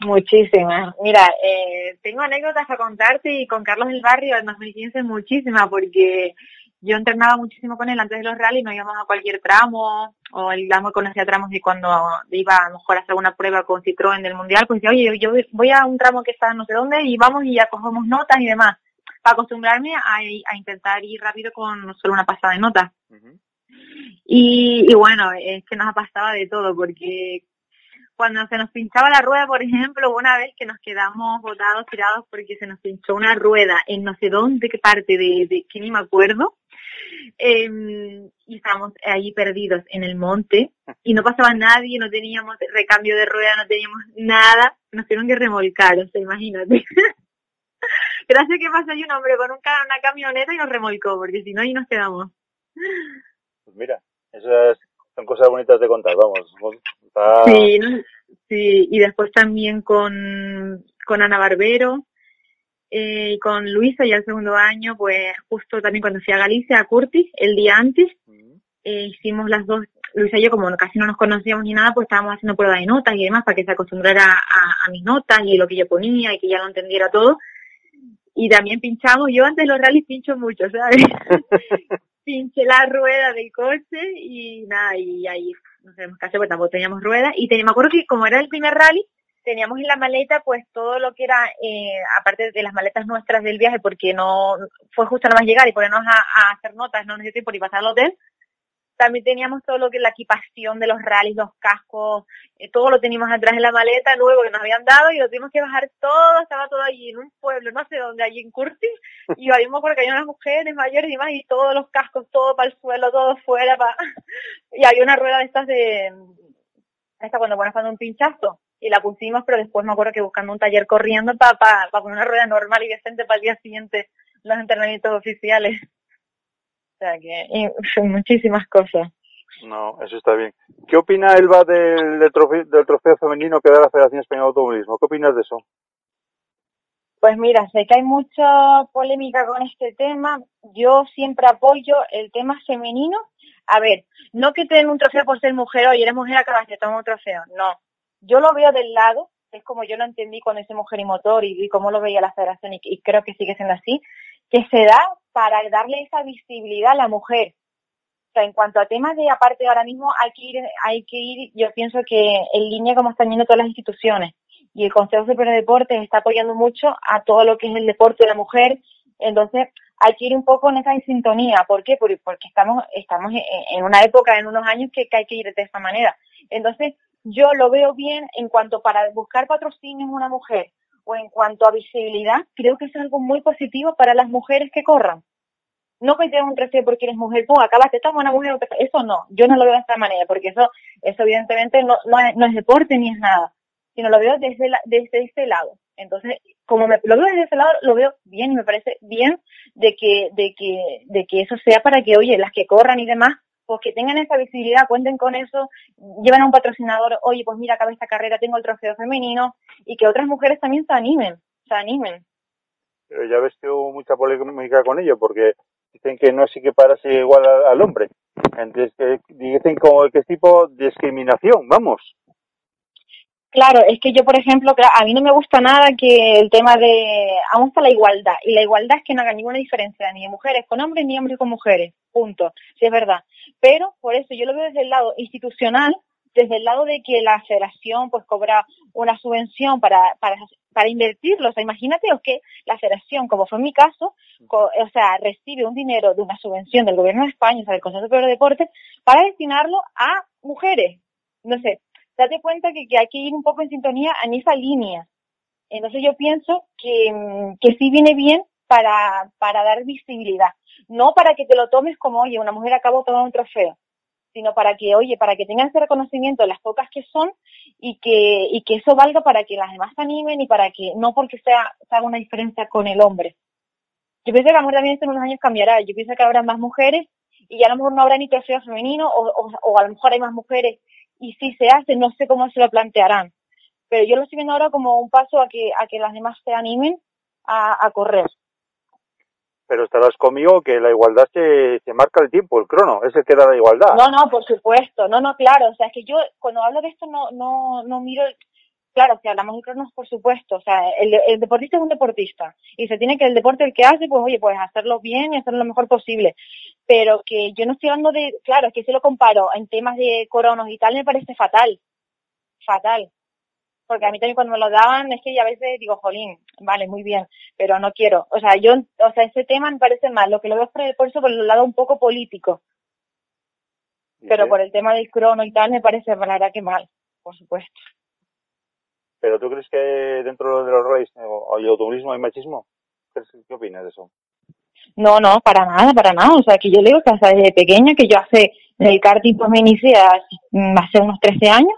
Muchísimas. Mira, eh, tengo anécdotas a contarte y con Carlos del Barrio en 2015 muchísimas porque yo entrenaba muchísimo con él antes de los rallies, nos íbamos a cualquier tramo o él damos conocía tramos y cuando iba a lo mejor a hacer una prueba con Citroën del Mundial, pues decía, oye, yo voy a un tramo que está no sé dónde y vamos y ya cogemos notas y demás para acostumbrarme a, a intentar ir rápido con solo una pasada de notas. Y, y bueno, es que nos ha pasado de todo, porque cuando se nos pinchaba la rueda, por ejemplo, una vez que nos quedamos botados, tirados, porque se nos pinchó una rueda en no sé dónde, qué parte de, de que ni me acuerdo, eh, y estábamos ahí perdidos en el monte, y no pasaba nadie, no teníamos recambio de rueda, no teníamos nada, nos tuvieron que remolcar, o sea, imagínate. Gracias que pasó ahí un hombre con un, una camioneta y nos remolcó, porque si no, ahí nos quedamos. Pues mira, esas son cosas bonitas de contar, vamos. Está- Sí, sí, y después también con, con Ana Barbero eh, y con Luisa ya el segundo año, pues justo también cuando fui a Galicia, a Curtis, el día antes, eh, hicimos las dos, Luisa y yo como casi no nos conocíamos ni nada, pues estábamos haciendo prueba de notas y demás para que se acostumbrara a, a mis notas y lo que yo ponía y que ya lo entendiera todo. Y también pinchamos, yo antes de los rallies pincho mucho, ¿sabes? pinché la rueda del coche y nada, y ahí no sabemos qué hacer, porque tampoco teníamos ruedas. Y te- me acuerdo que como era el primer rally, teníamos en la maleta pues todo lo que era, eh, aparte de las maletas nuestras del viaje, porque no fue justo nada más llegar y ponernos a, hacer notas, no necesito por ir pasar al hotel. También teníamos todo lo que la equipación de los rallies, los cascos, eh, todo lo teníamos atrás en la maleta nuevo que nos habían dado y lo tuvimos que bajar todo, estaba todo allí en un pueblo, no sé dónde, allí en Curtis, y ahí me acuerdo que había unas mujeres mayores y demás, y todos los cascos, todo para el suelo, todo fuera, pa... y había una rueda de estas de, esta cuando pones cuando un pinchazo, y la pusimos, pero después me acuerdo que buscando un taller corriendo para pa, pa poner una rueda normal y decente para el día siguiente, los entrenamientos oficiales. O sea que, y, son muchísimas cosas. No, eso está bien. ¿Qué opina Elba del, del, trofeo, del trofeo femenino que da la Federación Española de Automovilismo? ¿Qué opinas de eso? Pues mira, sé que hay mucha polémica con este tema. Yo siempre apoyo el tema femenino. A ver, no que te den un trofeo por ser mujer, oye, eres mujer, acabas de tomar un trofeo. No. Yo lo veo del lado, es como yo lo entendí cuando hice Mujer y Motor y, y cómo lo veía la federación y, y creo que sigue siendo así, que se da para darle esa visibilidad a la mujer. O sea, en cuanto a temas de, aparte ahora mismo hay que ir, hay que ir, yo pienso que en línea como están yendo todas las instituciones y el Consejo Superior de Deportes está apoyando mucho a todo lo que es el deporte de la mujer. Entonces, hay que ir un poco en esa sintonía. ¿Por qué? Porque, estamos, estamos en, una época, en unos años que, hay que ir de esa manera. Entonces, yo lo veo bien en cuanto para buscar patrocinio en una mujer o en cuanto a visibilidad, creo que es algo muy positivo para las mujeres que corran. No que te den un trofeo porque eres mujer, pum, acabaste, estamos una mujer, eso no, yo no lo veo de esta manera, porque eso, eso evidentemente no, no, es, no es deporte ni es nada, sino lo veo desde, la, desde este lado. Entonces, como me, lo veo desde ese lado, lo veo bien y me parece bien de que, de que, de que eso sea para que, oye, las que corran y demás, pues que tengan esa visibilidad, cuenten con eso, lleven a un patrocinador, oye, pues mira, acabé esta carrera, tengo el trofeo femenino, y que otras mujeres también se animen, se animen. Pero ya ves que hubo mucha polémica con ello, porque dicen que no es equipararse igual al, al hombre. Entonces, que dicen como que es tipo discriminación, vamos. Claro, es que yo, por ejemplo, a mí no me gusta nada que el tema de... A la igualdad. Y la igualdad es que no haga ninguna diferencia ni de mujeres con hombres ni hombres con mujeres. Punto. Sí, es verdad. Pero, por eso, yo lo veo desde el lado institucional, desde el lado de que la federación pues cobra una subvención para, para, para invertirlo. O sea, imagínate que la federación, como fue en mi caso, co- o sea, recibe un dinero de una subvención del gobierno de España, o sea, del Consejo de Deportes, para destinarlo a mujeres. No sé, date cuenta que, hay que ir un poco en sintonía en esa línea. Entonces yo pienso que, que sí viene bien para, para dar visibilidad. No para que te lo tomes como, oye, una mujer acabó tomando un trofeo, sino para que, oye, para que tengan ese reconocimiento de las pocas que son y que, y que eso valga para que las demás se animen y para que, no porque sea, se haga una diferencia con el hombre. Yo pienso que a lo mejor también en unos años cambiará. Yo pienso que habrá más mujeres y ya a lo mejor no habrá ni trofeo femenino o, o, o a lo mejor hay más mujeres y si se hace, no sé cómo se lo plantearán. Pero yo lo estoy viendo ahora como un paso a que, a que las demás se animen a, a correr. Pero estarás conmigo que la igualdad se, se marca el tiempo, el crono, es el que da la igualdad. No, no, por supuesto. No, no, claro. O sea, es que yo cuando hablo de esto no, no, no miro. Claro, si hablamos de cronos, por supuesto. O sea, el, el deportista es un deportista. Y se tiene que el deporte el que hace, pues oye, pues hacerlo bien y hacerlo lo mejor posible. Pero que yo no estoy hablando de. Claro, es que si lo comparo en temas de coronos y tal, me parece fatal. Fatal. Porque a mí también cuando me lo daban, es que ya a veces digo, jolín, vale, muy bien, pero no quiero. O sea, yo, o sea, ese tema me parece mal. Lo que lo veo es por, por eso por el lado un poco político. Pero por el tema del crono y tal, me parece, la verdad que mal, por supuesto. Pero tú crees que dentro de los rallies o- hay automovilismo, hay machismo? ¿Qué, qué opinas de eso? No, no, para nada, para nada. O sea, que yo le digo que hasta desde pequeña, que yo hace, en el karting pues me inicié hace, mm, hace unos 13 años,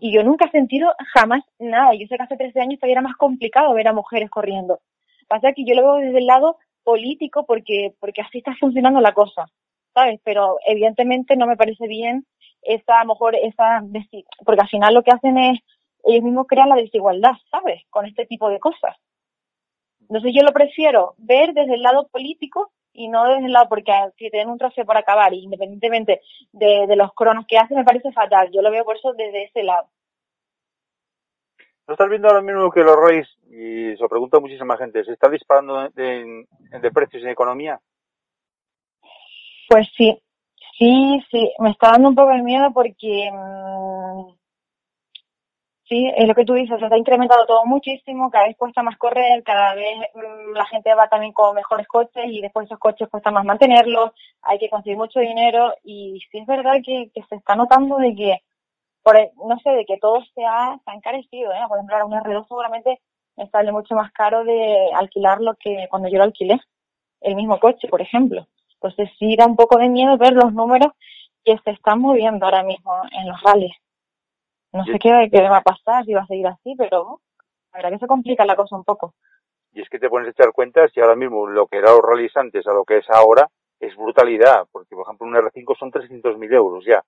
y yo nunca he sentido jamás nada. Yo sé que hace 13 años todavía era más complicado ver a mujeres corriendo. Pasa que yo lo veo desde el lado político porque, porque así está funcionando la cosa, ¿sabes? Pero evidentemente no me parece bien esa, a lo mejor, esa, porque al final lo que hacen es, ellos mismos crean la desigualdad, ¿sabes? Con este tipo de cosas. Entonces yo lo prefiero ver desde el lado político y no desde el lado, porque si tienen un trofeo por acabar, independientemente de, de los cronos que hacen, me parece fatal. Yo lo veo por eso desde ese lado. ¿No estás viendo ahora mismo que los rallies, y se lo pregunta muchísima gente, se está disparando de, en- en- de precios en economía? Pues sí, sí, sí, me está dando un poco de miedo porque mm, sí, es lo que tú dices, se está incrementando todo muchísimo, cada vez cuesta más correr, cada vez mm, la gente va también con mejores coches y después esos coches cuesta más mantenerlos, hay que conseguir mucho dinero y sí es verdad que, que se está notando de que, por, e- no sé, de que todo se ha, se ha encarecido, ¿eh? Por ejemplo, ahora un R2 seguramente me sale mucho más caro de alquilarlo que cuando yo lo alquilé, el mismo coche, por ejemplo. Entonces sí da un poco de miedo ver los números que se están moviendo ahora mismo en los rallies. No sé qué, qué va a pasar, si va a seguir así, pero la verdad que se complica la cosa un poco. Y es que te pones a echar cuenta si ahora mismo lo que eran los rallies antes a lo que es ahora es brutalidad, porque por ejemplo un R5 son 300.000 euros ya.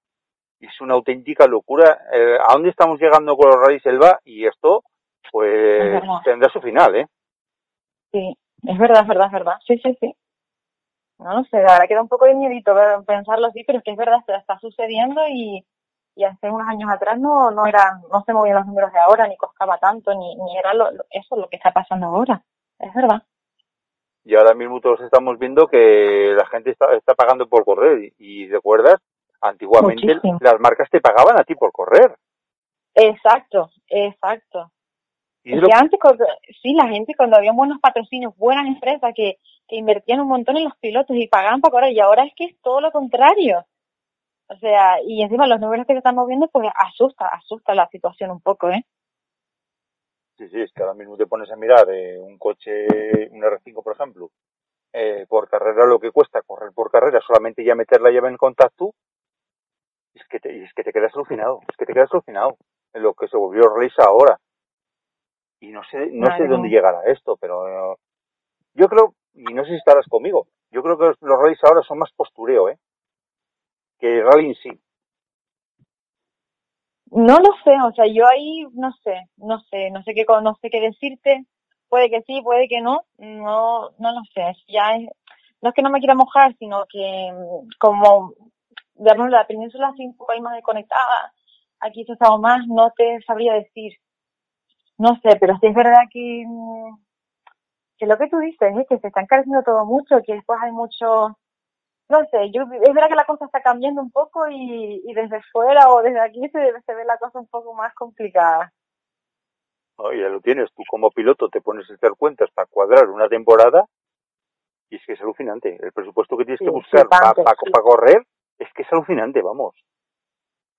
Es una auténtica locura. Eh, ¿A dónde estamos llegando con los rallies Elba? Y esto, Es pues, tendrá su final, ¿eh? Sí, es verdad, es verdad, es verdad. Sí, sí, sí. No lo sé, la verdad que da un poco de miedito pensarlo así, pero es que es verdad, se está sucediendo y, y hace unos años atrás no no era, no se movían los números de ahora, ni costaba tanto, ni, ni era lo, lo- eso lo que está pasando ahora. Es verdad. Y ahora mismo todos estamos viendo que la gente está, está pagando por correr. Y, recuerdas, antiguamente Muchísimo. las marcas te pagaban a ti por correr. Exacto, exacto. Y lo- antes, cuando- sí, la gente cuando había buenos patrocinios, buenas empresas que, que invertían un montón en los pilotos y pagaban para correr, y ahora es que es todo lo contrario. O sea, y encima los números que se están moviendo, pues asusta, asusta la situación un poco, ¿eh? Sí, sí, es que ahora mismo te pones a mirar eh, un coche, un R5 por ejemplo, eh, por carrera lo que cuesta correr por carrera, solamente ya meter la llave en contacto, es que te, es que te quedas alucinado, es que te quedas alucinado en lo que se volvió Race ahora. Y no sé, no Madre sé dónde llegará esto, pero eh, yo creo, y no sé si estarás conmigo, yo creo que los, los ahora son más postureo, ¿eh? Que en sí. No lo sé, o sea, yo ahí no sé, no sé, no sé qué, no sé qué decirte, puede que sí, puede que no, no, no lo sé, ya es, no es que no me quiera mojar, sino que mm, como, digamos, la península así un poco ahí más desconectada, aquí se ha estado más, no te sabría decir, no sé, pero sí es verdad que, mm, que lo que tú dices es que se está encareciendo todo mucho, que después hay mucho, no sé, yo, es verdad que la cosa está cambiando un poco y, y desde fuera o desde aquí se, se ve la cosa un poco más complicada. Oye, ya lo tienes, tú como piloto te pones a hacer cuentas para cuadrar una temporada y es que es alucinante. El presupuesto que tienes Sí, que buscar para sí. correr es que es alucinante, vamos.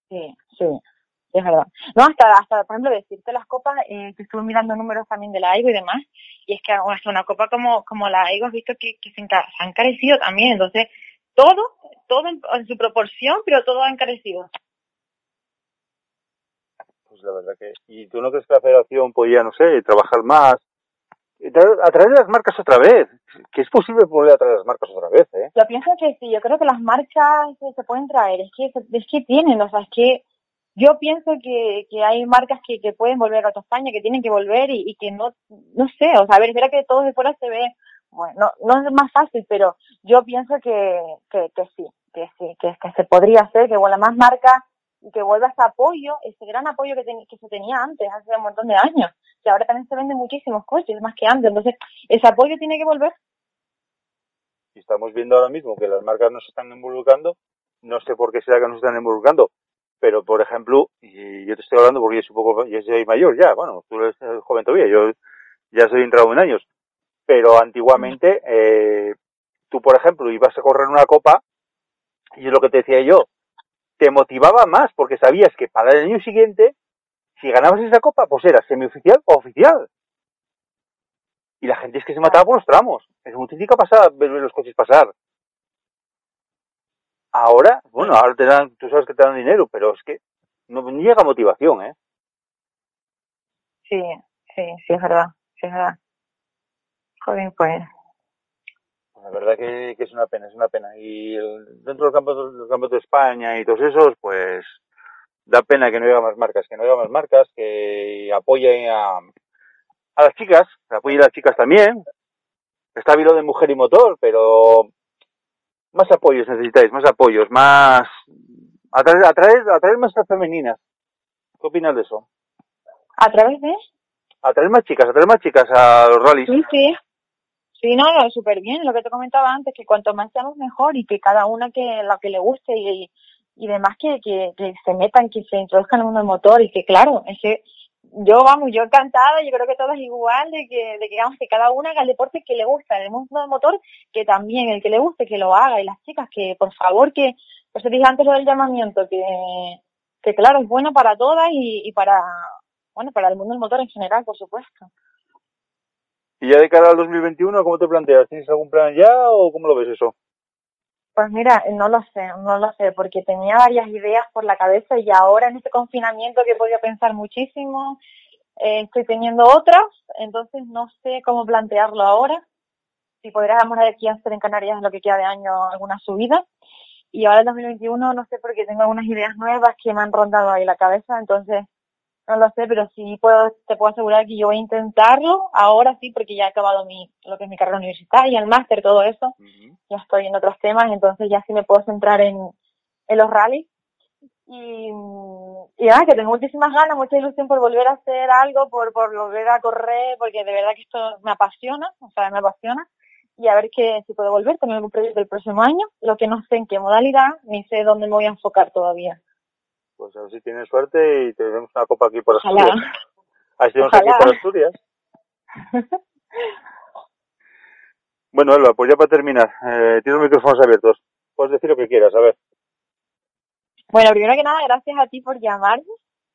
Sí, sí, es verdad. No, hasta, hasta por ejemplo, decirte las copas, eh, que estuve mirando números también de la AIGO y demás, y es que hasta una copa como, como la AIGO has visto que, que se, enca- se ha encarecido también, entonces todo, todo en, en su proporción, pero todo ha encarecido. Pues la verdad que... ¿Y tú no crees que la federación podía, no sé, trabajar más? Traer- Atraer las marcas otra vez. Que es posible volver a traer las marcas otra vez, ¿eh? Yo pienso que sí, yo creo que las marcas eh, se pueden traer, es que, es que tienen, o sea, es que yo pienso que, que hay marcas que, que pueden volver a España, que tienen que volver y, y que no, no sé, o sea, a ver, es verdad que todo de fuera se ve, bueno, no, no es más fácil, pero yo pienso que, que, que sí, que sí, que, se podría hacer, que vuelva más marcas y que vuelva ese apoyo, ese gran apoyo que, ten- que se tenía antes, hace un montón de años, que ahora también se venden muchísimos coches, más que antes, entonces ese apoyo tiene que volver. Y estamos viendo ahora mismo que las marcas no se están involucrando. No sé por qué será que no se están involucrando. Pero, por ejemplo, y yo te estoy hablando porque yo soy un poco, yo soy mayor ya, bueno, tú eres joven todavía, yo ya soy entrado en años. Pero antiguamente, eh, tú, por ejemplo, ibas a correr una copa, y es lo que te decía yo, te motivaba más porque sabías que para el año siguiente, si ganabas esa copa, pues era semioficial o oficial. Y la gente es que se mataba por los tramos. Es muy típica pasada ver los coches pasar. Ahora, bueno, ahora te dan, tú sabes que te dan dinero, pero es que no llega motivación, ¿eh? Sí, sí, sí, es verdad, sí, es verdad. Joder, pues. La verdad que, que es una pena, es una pena. Y el- dentro del campo, del campo de España y todos esos, pues da pena que no haya más marcas, que no haya más marcas, que apoyen a, a las chicas, que apoyen a las chicas también. Está bien lo de mujer y motor, pero más apoyos necesitáis, más apoyos, más atraer, atraer, atraer más a femeninas. ¿Qué opinas de eso? ¿A través de? Atraer más chicas, atraer más chicas a los rallies. Sí, sí. Sí, no, súper bien. Lo que te comentaba antes, que cuanto más seamos mejor y que cada una que lo que le guste y, y demás que, que, se metan, que se introduzcan en el mundo del motor y que claro, es que yo, vamos, yo encantada, yo creo que todas igual, de que, de que, vamos, que cada una haga el deporte que le gusta, en el mundo del motor, que también el que le guste, que lo haga, y las chicas, que por favor, que, pues te dije antes lo del llamamiento, que, que claro, es bueno para todas y, y para, bueno, para el mundo del motor en general, por supuesto. Y ya de cara al 2021, ¿cómo te planteas? ¿Tienes algún plan ya o cómo lo ves eso? Pues mira, no lo sé, no lo sé, porque tenía varias ideas por la cabeza y ahora en este confinamiento que he podido pensar muchísimo, eh, estoy teniendo otras, entonces no sé cómo plantearlo ahora. Si podríamos aquí hacer en Canarias lo que queda de año alguna subida. Y ahora el 2021 no sé porque tengo algunas ideas nuevas que me han rondado ahí la cabeza, entonces no lo sé, pero sí puedo, te puedo asegurar que yo voy a intentarlo ahora sí, porque ya he acabado mi, lo que es mi carrera universitaria, el máster, todo eso ya estoy en otros temas, entonces ya sí me puedo centrar en, en los rallies. Y, y nada, que tengo muchísimas ganas, mucha ilusión por volver a hacer algo, por, por volver a correr, porque de verdad que esto me apasiona, o sea, me apasiona. Y a ver que si puedo volver, tener algún proyecto el próximo año, lo que no sé en qué modalidad, ni sé dónde me voy a enfocar todavía. Pues a ver si tienes suerte y te damos una copa aquí por Ojalá. Asturias. A ver si tenemos Ojalá. aquí por Asturias. Bueno, Alba, pues ya para terminar, eh, tienes los micrófonos abiertos. Puedes decir lo que quieras, a ver. Bueno, primero que nada, gracias a ti por llamarme.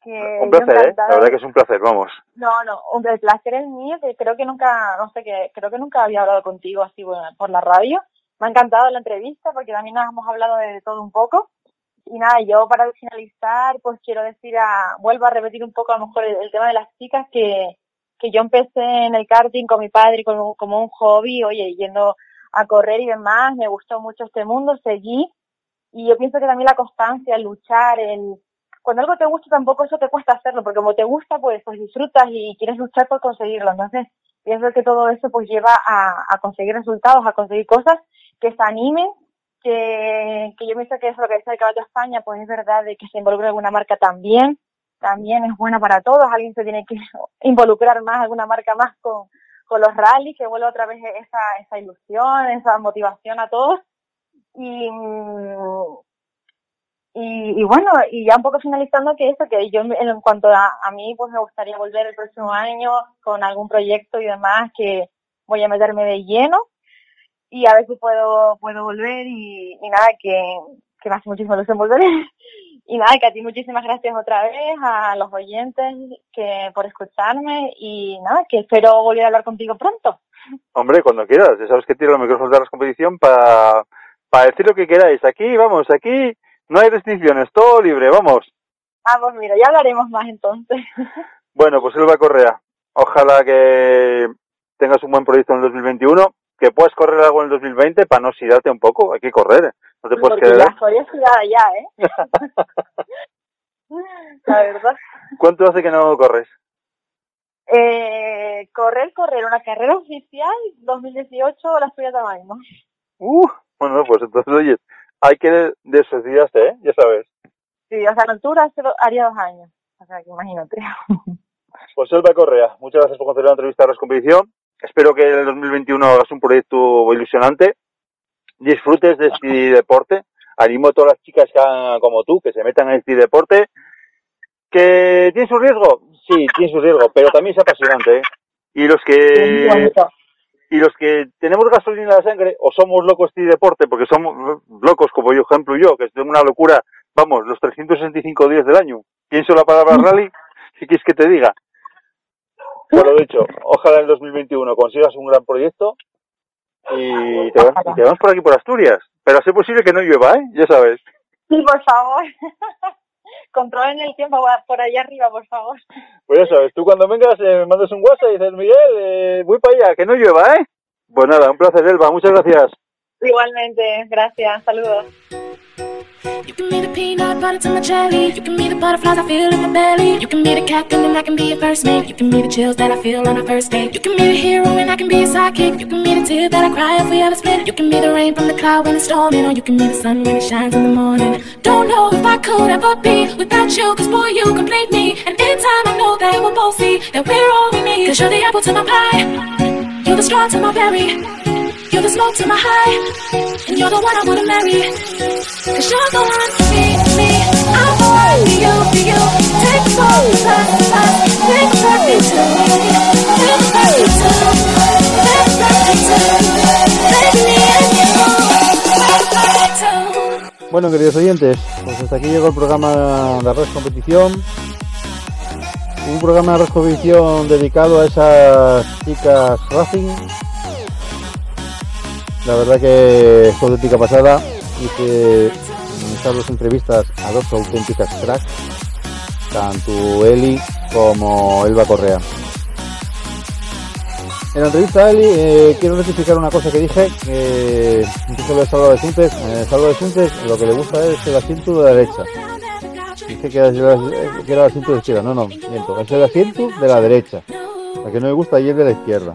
Que Un placer, ¿eh? La verdad que es un placer, vamos. No, no, un- el placer es mío, que creo que nunca, no sé, que creo que nunca había hablado contigo así bueno, por la radio. Me ha encantado la entrevista porque también nos hemos hablado de todo un poco. Y nada, yo para finalizar, pues quiero decir, a, vuelvo a repetir un poco a lo mejor el, tema de las chicas, que, que yo empecé en el karting con mi padre como, como un hobby, oye, yendo a correr y demás, me gustó mucho este mundo, seguí. Y yo pienso que también la constancia, el luchar, el, cuando algo te gusta tampoco eso te cuesta hacerlo, porque como te gusta, pues, pues disfrutas y quieres luchar por conseguirlo. Entonces, pienso que todo eso pues lleva a, a conseguir resultados, a conseguir cosas que se animen, que, que yo pienso que eso lo que dice el Caballo España, pues es verdad de que se involucre alguna marca también, también es buena para todos, alguien se tiene que involucrar más, alguna marca más con, con los rallies, que vuelva otra vez esa, esa ilusión, esa motivación a todos. Y, y, y bueno, y ya un poco finalizando que eso, que yo en cuanto a, a mí, pues me gustaría volver el próximo año con algún proyecto y demás que voy a meterme de lleno y a ver si puedo, puedo volver y, y nada, que, que me hace muchísimo ilusión volver. y nada, que a ti muchísimas gracias otra vez, a los oyentes que por escucharme y nada, que espero volver a hablar contigo pronto. Hombre, cuando quieras, ya sabes que tiro los micrófonos de la competición para, para decir lo que queráis. Aquí, vamos, aquí no hay restricciones, todo libre, vamos. Ah, pues mira, ya hablaremos más entonces. Bueno, pues Elba Correa, ojalá que tengas un buen proyecto en el 2021, que puedas correr algo en el 2020 para no oxidarte un poco, hay que correr, no te puedes Porque quedar. estoy oxidada ya, ¿eh? La verdad. ¿Cuánto hace que no corres? Eh, correr, correr, una carrera oficial 2018 la estoy mismo. Uh, bueno, pues entonces, oye, hay que desocidarse, ¿eh? Ya sabes. Sí, o sea, en altura haría dos años. O sea, que imagínate. Pues Elba Correa, muchas gracias por conceder la entrevista a la competición. Espero que en el 2021 hagas un proyecto ilusionante. Disfrutes de este deporte. Animo a todas las chicas que hagan como tú, que se metan en este deporte. ¿Que tiene su riesgo? Sí, tiene su riesgo, pero también es apasionante, ¿eh? Y los que y los que tenemos gasolina en la sangre o somos locos de este deporte, porque somos locos como yo, ejemplo yo, que tengo una locura, vamos, los 365 días del año. Pienso la palabra rally, si quieres que te diga. Por lo dicho, ojalá en el 2021 consigas un gran proyecto y te, y te vemos por aquí por Asturias. Pero ser posible que no llueva, ¿eh? Ya sabes. Sí, por favor. Controlen el tiempo por allá arriba, por favor. Pues ya sabes, tú cuando vengas eh, me mandas un WhatsApp y dices, Miguel, eh, voy para allá, que no llueva, ¿eh? Pues nada, un placer, Elba, muchas gracias. Igualmente, gracias, saludos. You can be the peanut butter to my jelly. You can be the butterflies I feel in my belly. You can be the captain and I can be your first mate. You can be the chills that I feel on our first date. You can be the hero and I can be your sidekick. You can be the tear that I cry if we ever split. You can be the rain from the cloud when it's storming. Or you can be the sun when it shines in the morning. Don't know if I could ever be without you. Cause boy, you complete me. And in time, I know that we'll both see that we're all we need. Cause you're the apple to my pie. You're the straw to my berry. You're the smoke to my high. And you're the one I wanna marry. You're the one me, Bueno, queridos oyentes, pues hasta aquí llegó el programa de Arroz Competición. Un programa de Arroz Competición dedicado a esas chicas Racing. La verdad que fue auténtica pasada. Hice estas dos entrevistas a dos auténticas cracks, tanto Eli como Elba Correa. En la entrevista a Eli eh, quiero rectificar una cosa que dije, que incluso lo he Salva de Suntes, eh, de Suntes lo que le gusta es el asiento de la derecha. Dije que era, el- que era el asiento de la izquierda, no, no, miento, es el asiento de la derecha. La que no me gusta y es de la izquierda.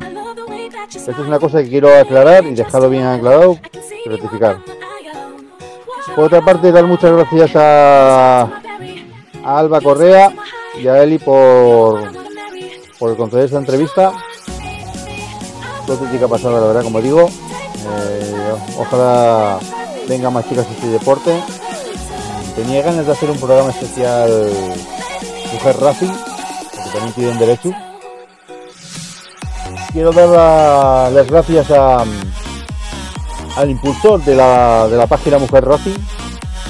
Esto es una cosa que quiero aclarar y dejarlo bien aclarado y rectificar. Por otra parte, dar muchas gracias a, a Alba Correa y a Eli por, por conceder esta entrevista. Fue auténtica pasada, la verdad, como digo. Eh, ojalá vengan más chicas a este deporte. Tenía ganas de hacer un programa especial Mujer Racing, porque también tienen derecho. Quiero dar la- las gracias al impulsor de la, de la página Mujer Racing,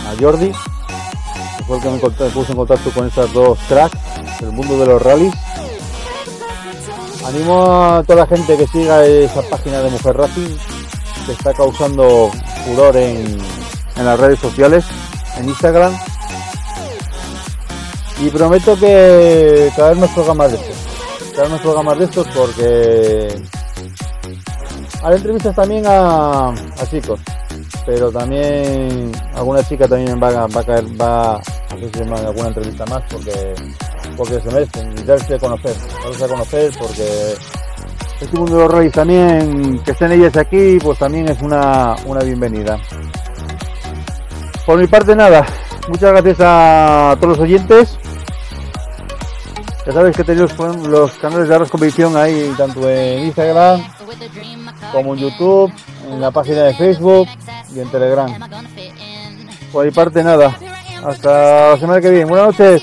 a Jordi, que fue el que me encont- puso en contacto con estas dos cracks del mundo de los rallies. Animo a toda la gente que siga esa página de Mujer Racing, que está causando furor en, en las redes sociales, en Instagram. Y prometo que cada vez más de estos. Más programas de estos porque haré entrevistas también a, a chicos. Pero también alguna chica también va, a- va a caer, va a hacerse alguna entrevista más porque porque se merecen darse a conocer, darse a conocer porque este mundo de los rallies también, que estén ellas aquí, pues también es una, una bienvenida. Por mi parte nada, muchas gracias a todos los oyentes. Ya sabéis que tenéis los, los canales de Arras Competición ahí, tanto en Instagram como en YouTube, en la página de Facebook y en Telegram. Por mi parte nada, hasta la semana que viene. Buenas noches.